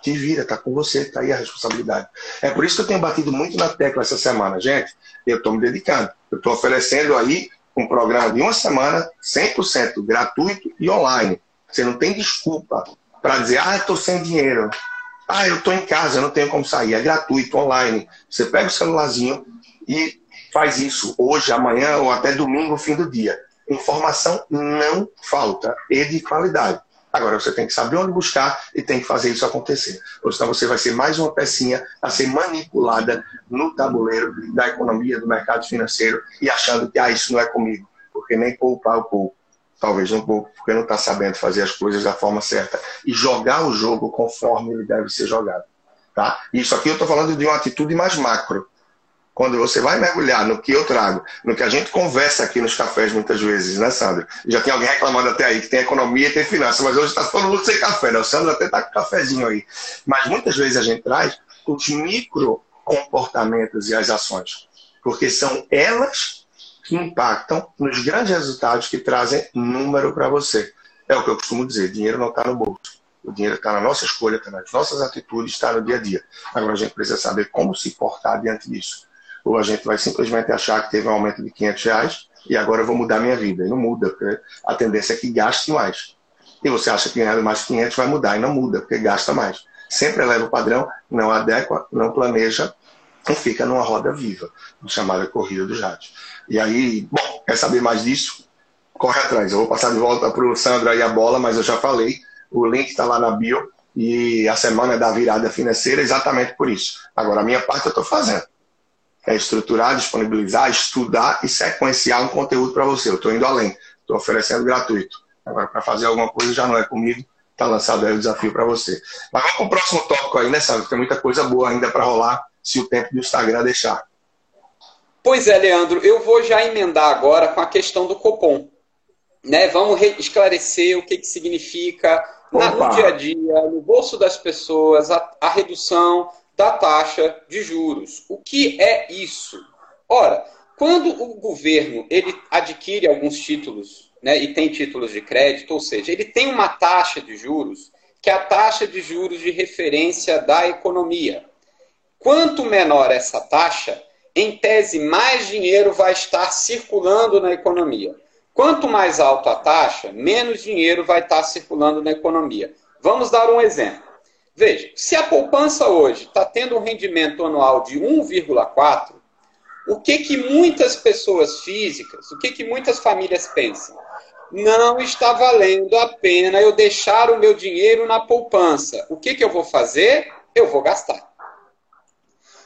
Te vira, tá com você, tá aí a responsabilidade. É por isso que eu tenho batido muito na tecla essa semana, gente. Eu estou me dedicando. Eu estou oferecendo aí um programa de uma semana 100% gratuito e online. Você não tem desculpa para dizer, ah, estou sem dinheiro. Ah, eu estou em casa, eu não tenho como sair. É gratuito, online. Você pega o celularzinho e faz isso hoje, amanhã ou até domingo, fim do dia. Informação não falta e de qualidade. Agora você tem que saber onde buscar e tem que fazer isso acontecer. Ou senão você vai ser mais uma pecinha a ser manipulada no tabuleiro da economia, do mercado financeiro e achando que ah, isso não é comigo, porque nem poupar o pouco talvez um pouco, porque não está sabendo fazer as coisas da forma certa e jogar o jogo conforme ele deve ser jogado. Tá? Isso aqui eu estou falando de uma atitude mais macro. Quando você vai mergulhar no que eu trago, no que a gente conversa aqui nos cafés muitas vezes, né, Sandro? Já tem alguém reclamando até aí que tem economia e tem finanças, mas hoje está todo mundo sem café, né? O Sandro até está com cafezinho aí. Mas muitas vezes a gente traz os micro comportamentos e as ações, porque são elas que impactam nos grandes resultados que trazem número para você. É o que eu costumo dizer: dinheiro não está no bolso. O dinheiro está na nossa escolha, está nas nossas atitudes, está no dia a dia. Agora a gente precisa saber como se portar diante disso. Ou a gente vai simplesmente achar que teve um aumento de 500 reais e agora eu vou mudar minha vida. E não muda, porque a tendência é que gaste mais. E você acha que ganhando mais 500 vai mudar, e não muda, porque gasta mais. Sempre eleva o padrão, não adequa, não planeja e fica numa roda viva, chamada corrida dos ratos. E aí, bom, quer saber mais disso? Corre atrás. Eu vou passar de volta para o Sandro aí a bola, mas eu já falei. O link está lá na bio. E a semana é da virada financeira exatamente por isso. Agora, a minha parte eu estou fazendo. É estruturar, disponibilizar, estudar e sequenciar um conteúdo para você. Eu estou indo além. Estou oferecendo gratuito. Agora, para fazer alguma coisa já não é comigo. Está lançado aí o desafio para você. Mas vamos para o próximo tópico aí, né, Sandro? Tem muita coisa boa ainda para rolar se o tempo do Instagram deixar. Pois é, Leandro, eu vou já emendar agora com a questão do Copom. Né? Vamos esclarecer o que, que significa na, no dia a dia, no bolso das pessoas, a, a redução da taxa de juros. O que é isso? Ora, quando o governo ele adquire alguns títulos né, e tem títulos de crédito, ou seja, ele tem uma taxa de juros que é a taxa de juros de referência da economia. Quanto menor essa taxa, em tese, mais dinheiro vai estar circulando na economia. Quanto mais alta a taxa, menos dinheiro vai estar circulando na economia. Vamos dar um exemplo. Veja, se a poupança hoje está tendo um rendimento anual de 1,4, o que, que muitas pessoas físicas, o que, que muitas famílias pensam? Não está valendo a pena eu deixar o meu dinheiro na poupança. O que, que eu vou fazer? Eu vou gastar.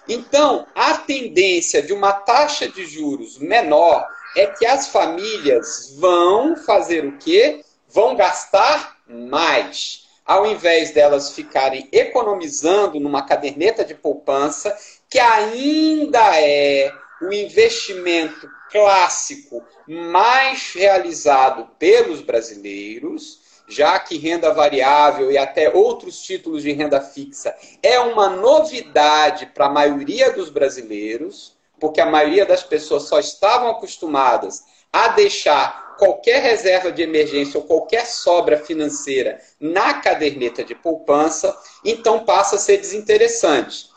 Então, a tendência de uma taxa de juros menor é que as famílias vão fazer o quê? Vão gastar mais. Ao invés delas ficarem economizando numa caderneta de poupança, que ainda é o investimento clássico mais realizado pelos brasileiros, já que renda variável e até outros títulos de renda fixa é uma novidade para a maioria dos brasileiros, porque a maioria das pessoas só estavam acostumadas a deixar qualquer reserva de emergência ou qualquer sobra financeira na caderneta de poupança, então passa a ser desinteressante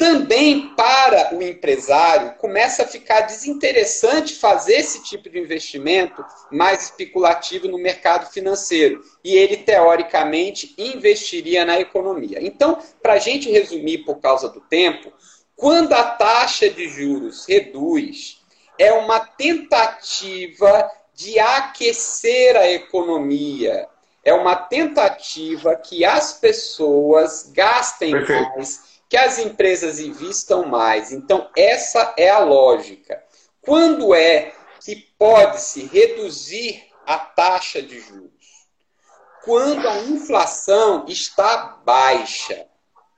também para o empresário começa a ficar desinteressante fazer esse tipo de investimento mais especulativo no mercado financeiro. E ele, teoricamente, investiria na economia. Então, para a gente resumir por causa do tempo, quando a taxa de juros reduz, é uma tentativa de aquecer a economia. É uma tentativa que as pessoas gastem Perfeito. mais que as empresas investam mais. Então, essa é a lógica. Quando é que pode-se reduzir a taxa de juros? Quando a inflação está baixa.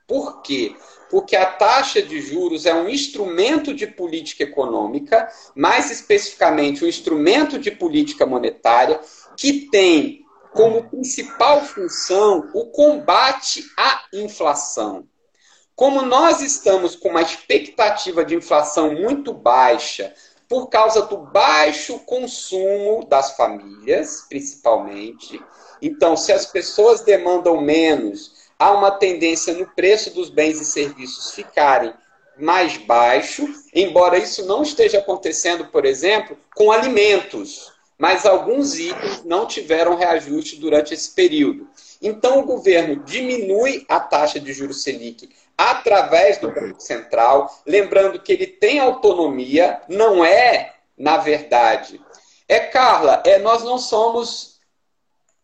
Por quê? Porque a taxa de juros é um instrumento de política econômica, mais especificamente um instrumento de política monetária, que tem como principal função o combate à inflação. Como nós estamos com uma expectativa de inflação muito baixa, por causa do baixo consumo das famílias, principalmente, então, se as pessoas demandam menos, há uma tendência no preço dos bens e serviços ficarem mais baixo, embora isso não esteja acontecendo, por exemplo, com alimentos, mas alguns itens não tiveram reajuste durante esse período. Então, o governo diminui a taxa de juros Selic através do Banco Central, lembrando que ele tem autonomia, não é, na verdade. É, Carla, é, nós não somos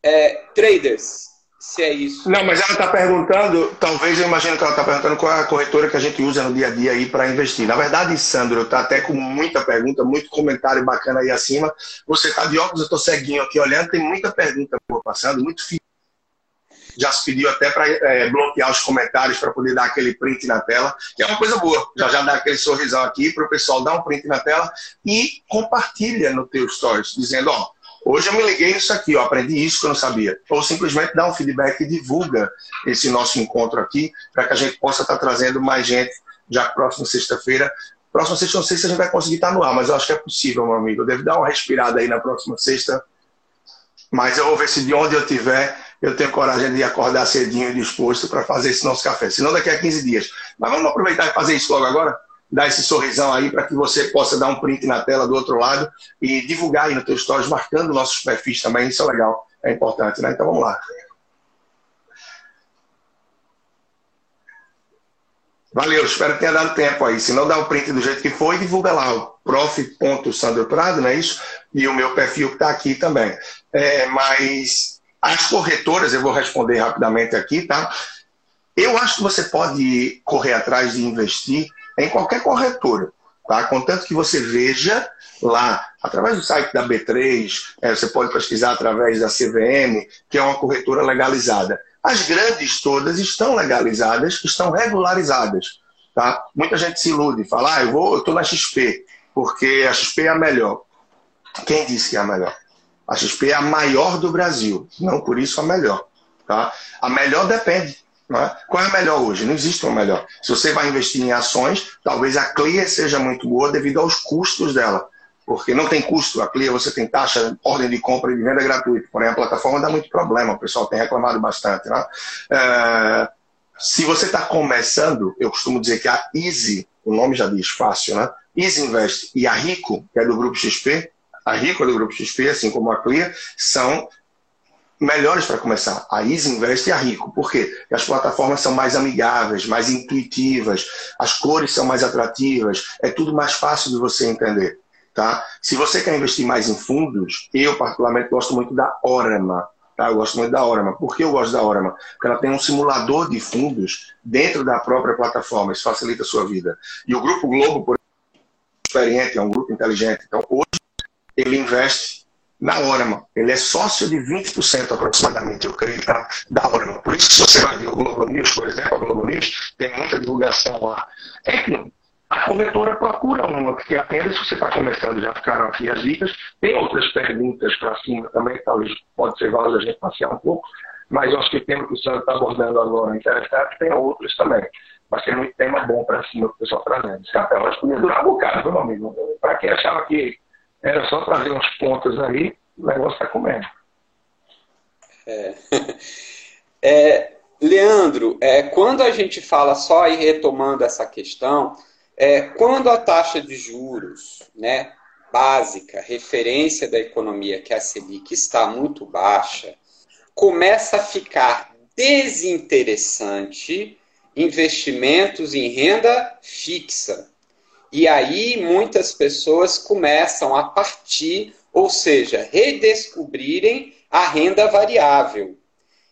é, traders, se é isso. Não, mas ela está perguntando, talvez eu imagino que ela está perguntando qual é a corretora que a gente usa no dia a dia aí para investir. Na verdade, Sandro, está até com muita pergunta, muito comentário bacana aí acima. Você está de óculos, eu estou ceguinho aqui olhando, tem muita pergunta passando, muito já se pediu até para é, bloquear os comentários para poder dar aquele print na tela, que é uma coisa boa. Já já dá aquele sorrisão aqui para o pessoal dar um print na tela e compartilha no teu stories, dizendo, ó, hoje eu me liguei nisso aqui, ó, aprendi isso que eu não sabia. Ou simplesmente dá um feedback e divulga esse nosso encontro aqui, para que a gente possa estar tá trazendo mais gente já próxima sexta-feira. Próxima sexta, não sei se a gente vai conseguir estar tá no ar, mas eu acho que é possível, meu amigo. Eu devo dar uma respirada aí na próxima sexta. Mas eu vou ver se de onde eu tiver eu tenho coragem de acordar cedinho e disposto para fazer esse nosso café. Senão daqui a 15 dias. Mas vamos aproveitar e fazer isso logo agora? Dar esse sorrisão aí para que você possa dar um print na tela do outro lado e divulgar aí no teu stories, marcando nossos perfis também. Isso é legal, é importante, né? Então vamos lá. Valeu, espero que tenha dado tempo aí. Se não, dá o print do jeito que foi divulga lá o prof.sandroprado, não é isso? E o meu perfil que está aqui também. É, mas as corretoras, eu vou responder rapidamente aqui, tá? Eu acho que você pode correr atrás de investir em qualquer corretora, tá? Contanto que você veja lá, através do site da B3, é, você pode pesquisar através da CVM, que é uma corretora legalizada. As grandes todas estão legalizadas, estão regularizadas, tá? Muita gente se ilude, fala, ah, eu vou, eu estou na XP, porque a XP é a melhor. Quem disse que é a melhor? A XP é a maior do Brasil, não por isso a melhor. Tá? A melhor depende. É? Qual é a melhor hoje? Não existe uma melhor. Se você vai investir em ações, talvez a Clear seja muito boa devido aos custos dela. Porque não tem custo. A Clear você tem taxa, ordem de compra e de venda gratuita. Porém, a plataforma dá muito problema. O pessoal tem reclamado bastante. Né? É... Se você está começando, eu costumo dizer que a Easy, o nome já diz fácil, né? Easy Invest e a Rico, que é do Grupo XP, a Rico é do Grupo XP, assim como a Clear, são melhores para começar. A Easy Invest e a Rico. Por quê? Porque as plataformas são mais amigáveis, mais intuitivas, as cores são mais atrativas, é tudo mais fácil de você entender. Tá? Se você quer investir mais em fundos, eu particularmente gosto muito da Orama. Tá? Eu gosto muito da Orama. Por que eu gosto da Orama? Porque ela tem um simulador de fundos dentro da própria plataforma. Isso facilita a sua vida. E o Grupo Globo, por experiente, é um grupo inteligente. Então, hoje, ele investe na Orama. Ele é sócio de 20% aproximadamente, eu creio, tá? da Orama. Por isso, se você vai ver o Globo News, por exemplo, o Globo News tem muita divulgação lá. É que a corretora procura uma que atenda. Se você está começando, já ficaram aqui as dicas. Tem outras perguntas para cima também, talvez pode ser válido a gente passear um pouco, mas eu acho que o tema que o senhor está abordando agora interessante, tem outros também. Mas tem muito tema bom para cima que o pessoal trazendo. Esse café hoje podia durar um bocado, meu amigo. Para quem achava que era só trazer uns pontos aí, o negócio está comendo. É. é, Leandro, é, quando a gente fala só aí retomando essa questão, é, quando a taxa de juros né, básica, referência da economia, que é a Selic, está muito baixa, começa a ficar desinteressante investimentos em renda fixa. E aí muitas pessoas começam a partir, ou seja, redescobrirem a renda variável.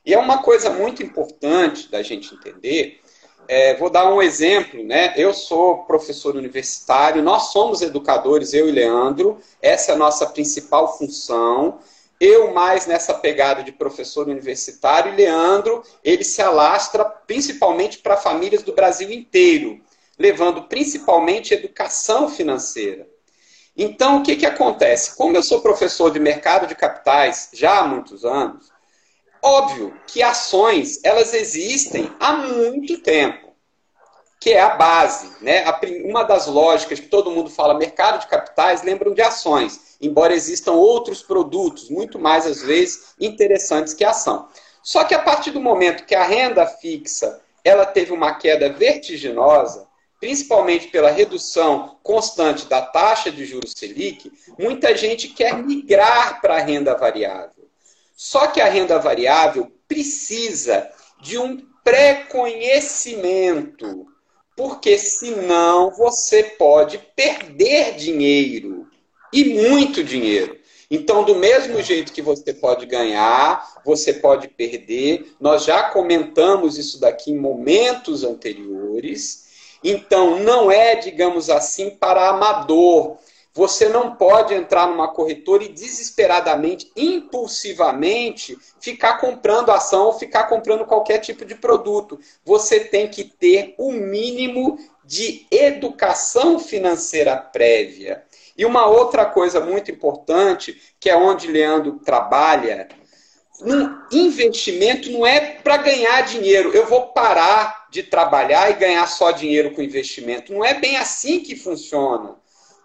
E é uma coisa muito importante da gente entender. É, vou dar um exemplo, né? Eu sou professor universitário, nós somos educadores, eu e Leandro, essa é a nossa principal função. Eu mais nessa pegada de professor universitário, e Leandro, ele se alastra principalmente para famílias do Brasil inteiro levando principalmente educação financeira. Então, o que, que acontece? Como eu sou professor de mercado de capitais já há muitos anos, óbvio que ações elas existem há muito tempo, que é a base, né? Uma das lógicas que todo mundo fala mercado de capitais lembram de ações, embora existam outros produtos muito mais às vezes interessantes que a ação. Só que a partir do momento que a renda fixa ela teve uma queda vertiginosa, principalmente pela redução constante da taxa de juros Selic, muita gente quer migrar para a renda variável. Só que a renda variável precisa de um pré-conhecimento, porque senão você pode perder dinheiro e muito dinheiro. Então, do mesmo jeito que você pode ganhar, você pode perder. Nós já comentamos isso daqui em momentos anteriores. Então, não é, digamos assim, para amador. Você não pode entrar numa corretora e desesperadamente, impulsivamente, ficar comprando ação ou ficar comprando qualquer tipo de produto. Você tem que ter o um mínimo de educação financeira prévia. E uma outra coisa muito importante, que é onde Leandro trabalha, um investimento não é para ganhar dinheiro. Eu vou parar de trabalhar e ganhar só dinheiro com investimento. Não é bem assim que funciona.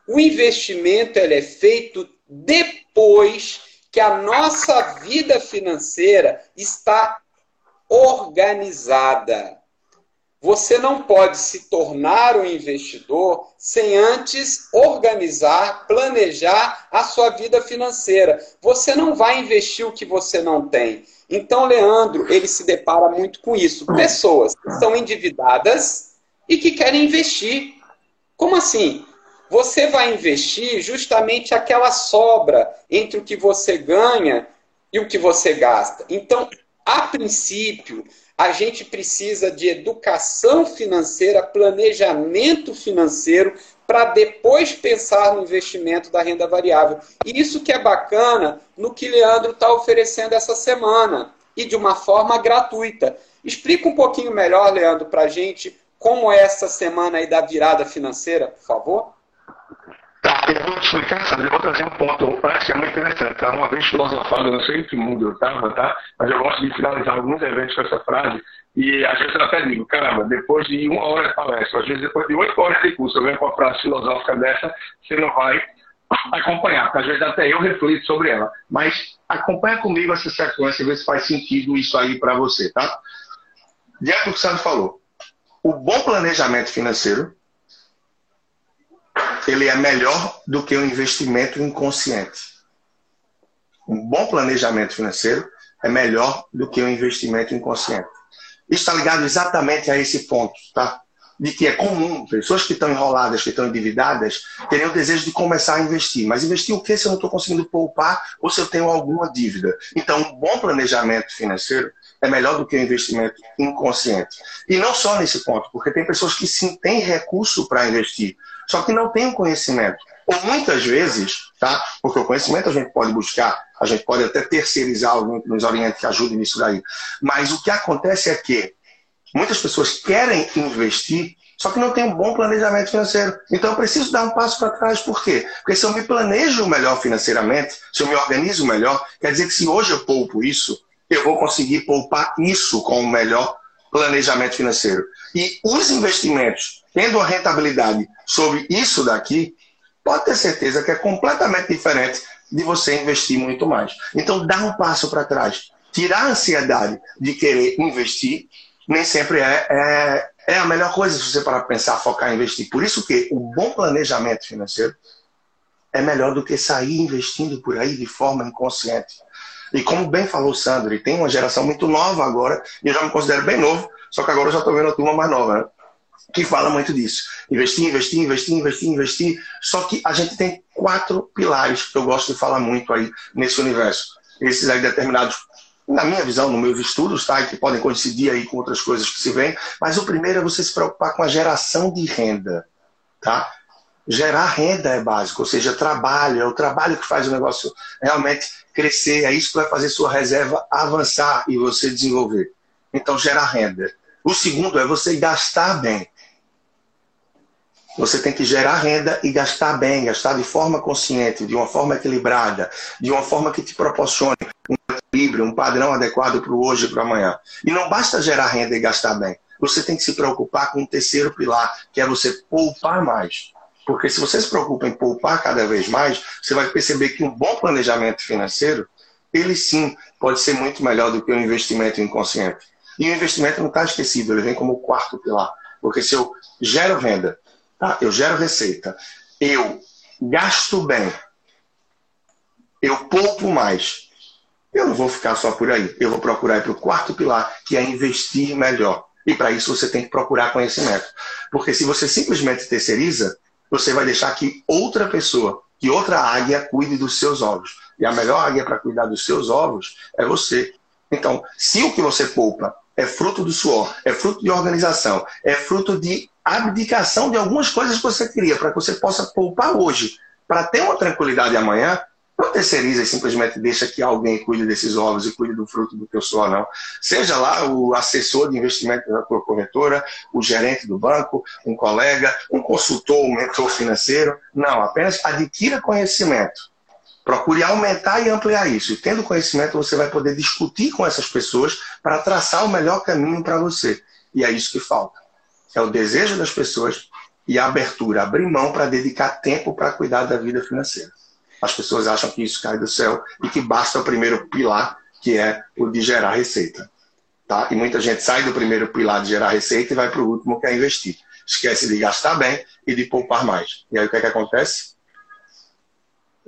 O investimento ele é feito depois que a nossa vida financeira está organizada. Você não pode se tornar um investidor sem antes organizar, planejar a sua vida financeira. Você não vai investir o que você não tem. Então, Leandro, ele se depara muito com isso. Pessoas que estão endividadas e que querem investir. Como assim? Você vai investir justamente aquela sobra entre o que você ganha e o que você gasta. Então, a princípio, a gente precisa de educação financeira, planejamento financeiro, para depois pensar no investimento da renda variável. E isso que é bacana no que Leandro está oferecendo essa semana, e de uma forma gratuita. Explica um pouquinho melhor, Leandro, para a gente como é essa semana aí da virada financeira, por favor. Tá, eu vou explicar, sabe? Eu vou trazer um ponto antes que é muito interessante. Tá? Uma vez filosofado, eu não sei que mundo eu estava, tá? Mas eu gosto de finalizar alguns eventos com essa frase. E às vezes eu até digo, caramba, depois de uma hora de palestra, às vezes depois de oito horas de curso, eu venho com uma frase filosófica dessa, você não vai acompanhar, porque às vezes até eu reflito sobre ela. Mas acompanha comigo essa sequência e vê se faz sentido isso aí para você, tá? Diante do que o Sandro falou, o bom planejamento financeiro ele é melhor do que o investimento inconsciente. Um bom planejamento financeiro é melhor do que o investimento inconsciente. Está ligado exatamente a esse ponto, tá? De que é comum pessoas que estão enroladas, que estão endividadas, terem o desejo de começar a investir. Mas investir o que se eu não estou conseguindo poupar ou se eu tenho alguma dívida? Então, um bom planejamento financeiro é melhor do que o investimento inconsciente. E não só nesse ponto, porque tem pessoas que sim têm recurso para investir, só que não têm o conhecimento. Ou muitas vezes, tá? Porque o conhecimento a gente pode buscar, a gente pode até terceirizar alguém que nos oriente, que ajude nisso daí. Mas o que acontece é que muitas pessoas querem investir, só que não tem um bom planejamento financeiro. Então eu preciso dar um passo para trás. Por quê? Porque se eu me planejo melhor financeiramente, se eu me organizo melhor, quer dizer que se hoje eu poupo isso, eu vou conseguir poupar isso com o melhor planejamento financeiro. E os investimentos, tendo uma rentabilidade sobre isso daqui, pode ter certeza que é completamente diferente de você investir muito mais. Então, dá um passo para trás. Tirar a ansiedade de querer investir nem sempre é, é, é a melhor coisa se você parar para pensar, focar em investir. Por isso que o bom planejamento financeiro é melhor do que sair investindo por aí de forma inconsciente. E como bem falou o Sandro, tem uma geração muito nova agora, e eu já me considero bem novo, só que agora eu já estou vendo a turma mais nova, né? Que fala muito disso. Investir, investir, investir, investir, investir. Só que a gente tem quatro pilares que eu gosto de falar muito aí nesse universo. Esses aí determinados, na minha visão, nos meus estudos, tá? E que podem coincidir aí com outras coisas que se vêm. Mas o primeiro é você se preocupar com a geração de renda, tá? Gerar renda é básico, ou seja, trabalho, é o trabalho que faz o negócio realmente crescer, é isso que vai fazer sua reserva avançar e você desenvolver. Então, gerar renda. O segundo é você gastar bem. Você tem que gerar renda e gastar bem, gastar de forma consciente, de uma forma equilibrada, de uma forma que te proporcione um equilíbrio, um padrão adequado para o hoje e para amanhã. E não basta gerar renda e gastar bem. Você tem que se preocupar com o terceiro pilar, que é você poupar mais. Porque se você se preocupa em poupar cada vez mais, você vai perceber que um bom planejamento financeiro, ele sim pode ser muito melhor do que o um investimento inconsciente. E o investimento não está esquecido, ele vem como o quarto pilar. Porque se eu gero renda, tá? eu gero receita, eu gasto bem, eu poupo mais, eu não vou ficar só por aí. Eu vou procurar para o quarto pilar, que é investir melhor. E para isso você tem que procurar conhecimento. Porque se você simplesmente terceiriza, você vai deixar que outra pessoa, que outra águia cuide dos seus ovos. E a melhor águia para cuidar dos seus ovos é você. Então, se o que você poupa é fruto do suor, é fruto de organização, é fruto de abdicação de algumas coisas que você queria, para que você possa poupar hoje, para ter uma tranquilidade amanhã, não terceiriza e simplesmente deixa que alguém cuide desses ovos e cuide do fruto do teu suor, não. Seja lá o assessor de investimento da tua corretora, o gerente do banco, um colega, um consultor, um mentor financeiro. Não, apenas adquira conhecimento. Procure aumentar e ampliar isso. E tendo conhecimento, você vai poder discutir com essas pessoas para traçar o melhor caminho para você. E é isso que falta. É o desejo das pessoas e a abertura, abrir mão para dedicar tempo para cuidar da vida financeira as pessoas acham que isso cai do céu e que basta o primeiro pilar, que é o de gerar receita. Tá? E muita gente sai do primeiro pilar de gerar receita e vai para o último, que é investir. Esquece de gastar bem e de poupar mais. E aí o que é que acontece?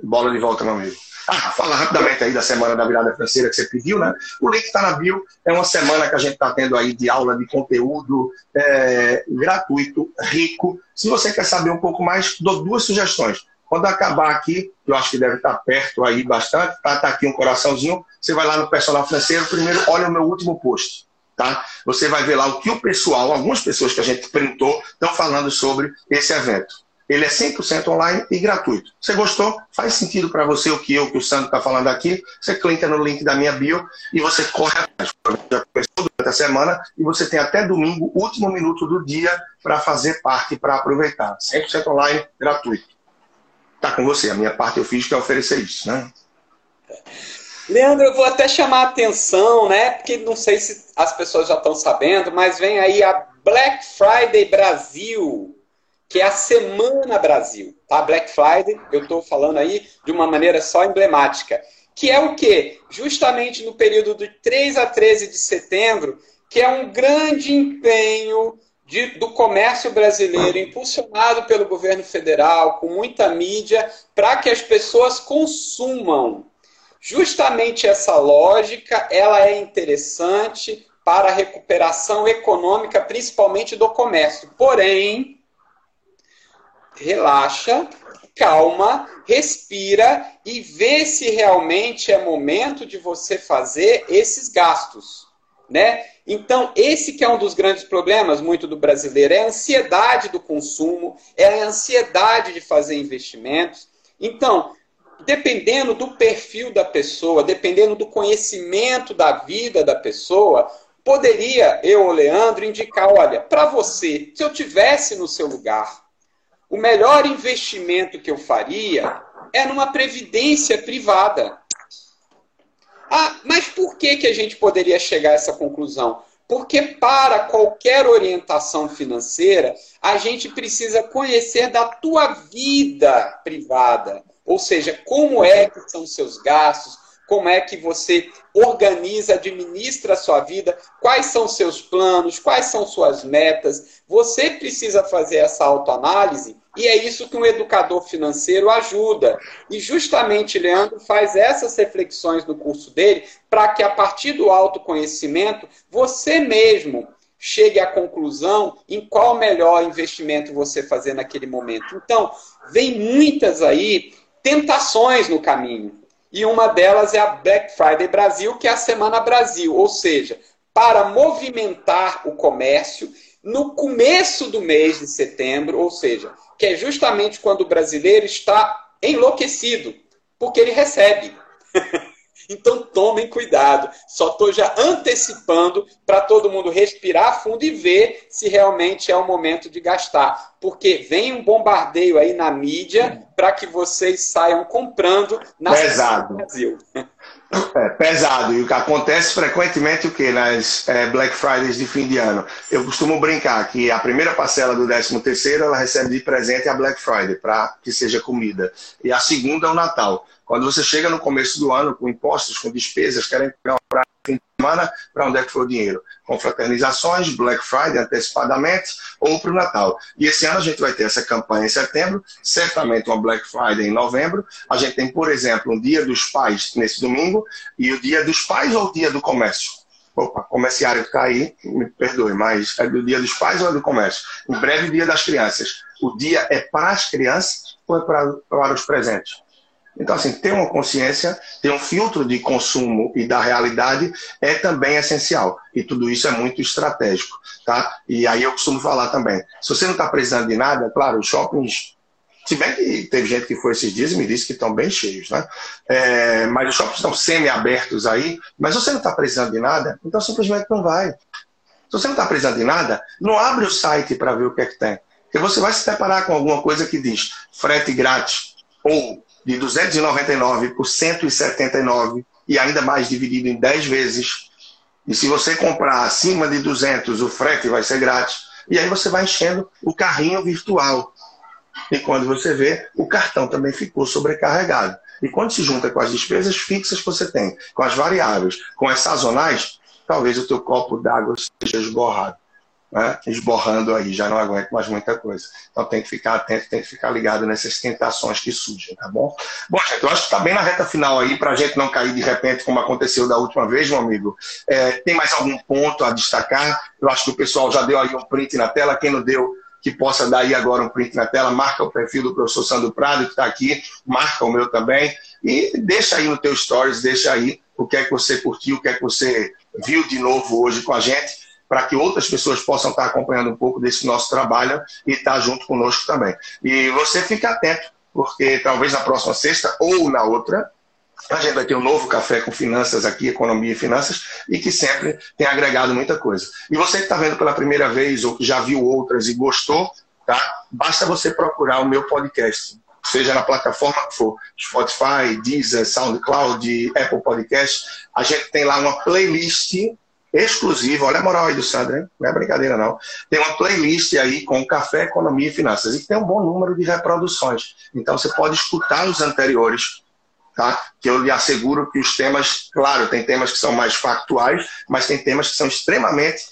Bola de volta, meu amigo. Ah, fala rapidamente aí da semana da virada financeira que você pediu, né? O link está na bio. É uma semana que a gente está tendo aí de aula de conteúdo é, gratuito, rico. Se você quer saber um pouco mais, dou duas sugestões. Quando acabar aqui, eu acho que deve estar perto aí bastante, tá, tá aqui um coraçãozinho, você vai lá no personal financeiro, primeiro olha o meu último post, tá? Você vai ver lá o que o pessoal, algumas pessoas que a gente printou, estão falando sobre esse evento. Ele é 100% online e gratuito. Você gostou? Faz sentido para você o que eu, que o Sandro está falando aqui? Você clica no link da minha bio e você corre atrás. Já começou durante a semana e você tem até domingo, último minuto do dia, para fazer parte, para aproveitar. 100% online, gratuito. tá com você. A minha parte eu fiz que é oferecer isso, né? Leandro, eu vou até chamar a atenção, né? Porque não sei se as pessoas já estão sabendo, mas vem aí a Black Friday Brasil, que é a Semana Brasil, tá? Black Friday, eu estou falando aí de uma maneira só emblemática. Que é o quê? Justamente no período de 3 a 13 de setembro, que é um grande empenho de, do comércio brasileiro, impulsionado pelo governo federal, com muita mídia, para que as pessoas consumam. Justamente essa lógica, ela é interessante para a recuperação econômica, principalmente do comércio. Porém, relaxa, calma, respira e vê se realmente é momento de você fazer esses gastos, né? Então, esse que é um dos grandes problemas muito do brasileiro, é a ansiedade do consumo, é a ansiedade de fazer investimentos. Então, dependendo do perfil da pessoa, dependendo do conhecimento da vida da pessoa, poderia eu, Leandro, indicar, olha, para você, se eu tivesse no seu lugar, o melhor investimento que eu faria é numa previdência privada. Ah, mas por que, que a gente poderia chegar a essa conclusão? Porque para qualquer orientação financeira, a gente precisa conhecer da tua vida privada. Ou seja, como é que são seus gastos, como é que você organiza, administra a sua vida, quais são seus planos, quais são suas metas. Você precisa fazer essa autoanálise e é isso que um educador financeiro ajuda. E justamente Leandro faz essas reflexões no curso dele para que a partir do autoconhecimento você mesmo chegue à conclusão em qual melhor investimento você fazer naquele momento. Então, vem muitas aí tentações no caminho. E uma delas é a Black Friday Brasil, que é a Semana Brasil, ou seja, para movimentar o comércio no começo do mês de setembro, ou seja, que é justamente quando o brasileiro está enlouquecido, porque ele recebe. então tomem cuidado. Só estou já antecipando para todo mundo respirar fundo e ver se realmente é o momento de gastar. Porque vem um bombardeio aí na mídia para que vocês saiam comprando na Pesado. Brasil. É, pesado. E o que acontece frequentemente o que nas é, Black Fridays de fim de ano? Eu costumo brincar que a primeira parcela do 13 terceiro ela recebe de presente a Black Friday para que seja comida. E a segunda é o Natal. Quando você chega no começo do ano com impostos, com despesas, querem comprar fim de semana, para onde é que foi o dinheiro? Com fraternizações, Black Friday antecipadamente ou para o Natal. E esse ano a gente vai ter essa campanha em setembro, certamente uma Black Friday em novembro. A gente tem, por exemplo, um Dia dos Pais nesse domingo e o Dia dos Pais ou o Dia do Comércio? Opa, comerciário que está aí, me perdoe, mas é do Dia dos Pais ou é do Comércio? Em breve, Dia das Crianças. O dia é para as crianças ou é para, para os presentes? Então, assim, ter uma consciência, ter um filtro de consumo e da realidade é também essencial. E tudo isso é muito estratégico, tá? E aí eu costumo falar também, se você não está precisando de nada, claro, os shoppings, se bem que teve gente que foi esses dias e me disse que estão bem cheios, né? É, mas os shoppings estão semi-abertos aí, mas se você não está precisando de nada, então simplesmente não vai. Se você não está precisando de nada, não abre o site para ver o que é que tem. Porque você vai se deparar com alguma coisa que diz frete grátis ou de 299 por 179 e ainda mais dividido em 10 vezes. E se você comprar acima de 200, o frete vai ser grátis. E aí você vai enchendo o carrinho virtual. E quando você vê, o cartão também ficou sobrecarregado. E quando se junta com as despesas fixas que você tem, com as variáveis, com as sazonais, talvez o teu copo d'água esteja esborrado né, esborrando aí, já não aguento mais muita coisa. Então tem que ficar atento, tem que ficar ligado nessas tentações que surgem, tá bom? Bom, gente, eu acho que está bem na reta final aí, para a gente não cair de repente como aconteceu da última vez, meu amigo. É, tem mais algum ponto a destacar? Eu acho que o pessoal já deu aí um print na tela, quem não deu, que possa dar aí agora um print na tela, marca o perfil do professor Sandro Prado, que está aqui, marca o meu também, e deixa aí no teu stories, deixa aí o que é que você curtiu, o que é que você viu de novo hoje com a gente para que outras pessoas possam estar acompanhando um pouco desse nosso trabalho e estar junto conosco também. E você fica atento, porque talvez na próxima sexta ou na outra, a gente vai ter um novo café com finanças aqui, economia e finanças, e que sempre tem agregado muita coisa. E você que está vendo pela primeira vez ou que já viu outras e gostou, tá? Basta você procurar o meu podcast. seja na plataforma que for, Spotify, Deezer, SoundCloud, Apple Podcast, a gente tem lá uma playlist exclusiva, olha a moral aí do Sandro, hein? não é brincadeira não. Tem uma playlist aí com café, economia e finanças, e tem um bom número de reproduções. Então você pode escutar os anteriores, tá? Que eu lhe asseguro que os temas, claro, tem temas que são mais factuais, mas tem temas que são extremamente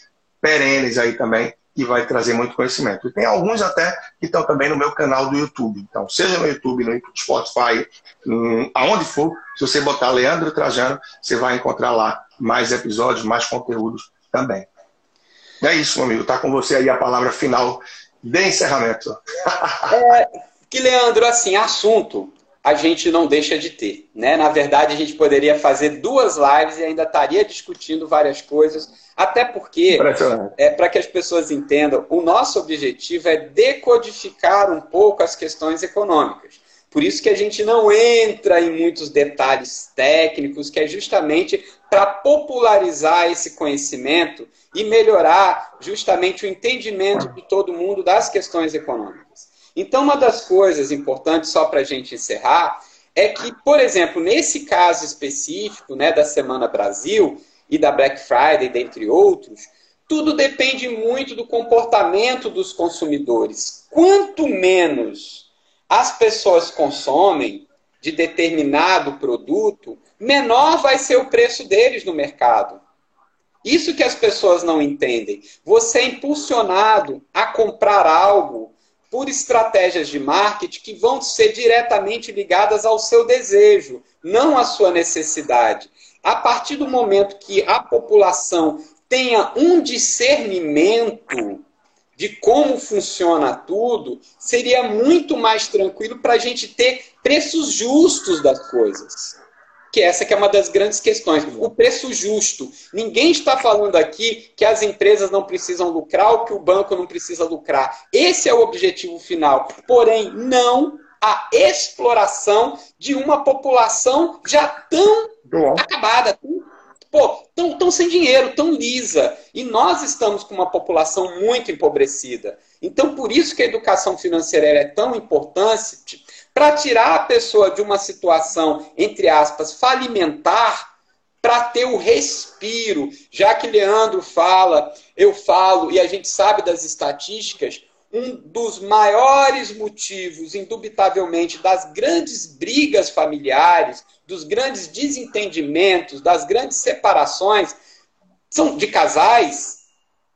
perenes aí também, que vai trazer muito conhecimento. E tem alguns até que estão também no meu canal do YouTube. Então, seja no YouTube, no Spotify, aonde for, se você botar Leandro Trajano, você vai encontrar lá mais episódios, mais conteúdos também. É isso, meu amigo. Está com você aí a palavra final de encerramento. é, que, Leandro, assim, assunto a gente não deixa de ter. Né? Na verdade, a gente poderia fazer duas lives e ainda estaria discutindo várias coisas, até porque, é, para que as pessoas entendam, o nosso objetivo é decodificar um pouco as questões econômicas. Por isso que a gente não entra em muitos detalhes técnicos, que é justamente para popularizar esse conhecimento e melhorar justamente o entendimento de todo mundo das questões econômicas. Então, uma das coisas importantes, só para a gente encerrar, é que, por exemplo, nesse caso específico né, da Semana Brasil e da Black Friday, dentre outros, tudo depende muito do comportamento dos consumidores. Quanto menos as pessoas consomem de determinado produto, menor vai ser o preço deles no mercado. Isso que as pessoas não entendem. Você é impulsionado a comprar algo por estratégias de marketing que vão ser diretamente ligadas ao seu desejo, não à sua necessidade. A partir do momento que a população tenha um discernimento de como funciona tudo, seria muito mais tranquilo para a gente ter preços justos das coisas que essa que é uma das grandes questões. O preço justo. Ninguém está falando aqui que as empresas não precisam lucrar ou que o banco não precisa lucrar. Esse é o objetivo final. Porém, não a exploração de uma população já tão acabada, pô, tão, tão sem dinheiro, tão lisa. E nós estamos com uma população muito empobrecida. Então, por isso que a educação financeira é tão importante, para tirar a pessoa de uma situação, entre aspas, falimentar, para ter o respiro. Já que Leandro fala, eu falo, e a gente sabe das estatísticas, um dos maiores motivos, indubitavelmente, das grandes brigas familiares, dos grandes desentendimentos, das grandes separações são de casais,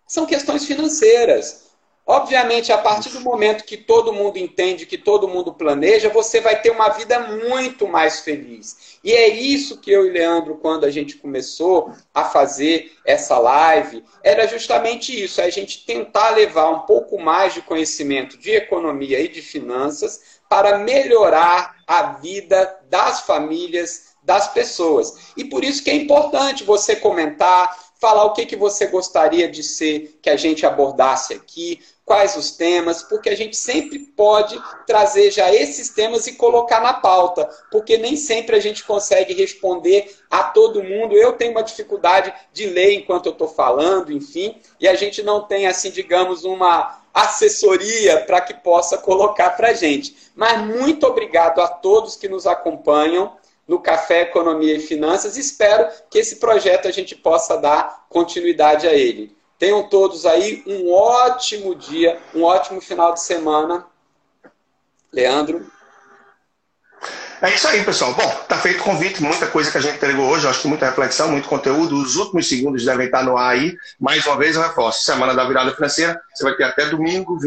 são questões financeiras. Obviamente, a partir do momento que todo mundo entende, que todo mundo planeja, você vai ter uma vida muito mais feliz. E é isso que eu e Leandro, quando a gente começou a fazer essa live, era justamente isso: a gente tentar levar um pouco mais de conhecimento de economia e de finanças para melhorar a vida das famílias, das pessoas. E por isso que é importante você comentar, falar o que, que você gostaria de ser que a gente abordasse aqui, quais os temas, porque a gente sempre pode trazer já esses temas e colocar na pauta, porque nem sempre a gente consegue responder a todo mundo. Eu tenho uma dificuldade de ler enquanto eu estou falando, enfim, e a gente não tem, assim, digamos, uma assessoria para que possa colocar para a gente. Mas muito obrigado a todos que nos acompanham no Café Economia e Finanças. Espero que esse projeto a gente possa dar continuidade a ele. Tenham todos aí um ótimo dia, um ótimo final de semana. Leandro. É isso aí, pessoal. Bom, tá feito o convite, muita coisa que a gente entregou hoje, acho que muita reflexão, muito conteúdo. Os últimos segundos devem estar no ar aí. Mais uma vez, eu reforço: Semana da Virada Financeira, você vai ter até domingo.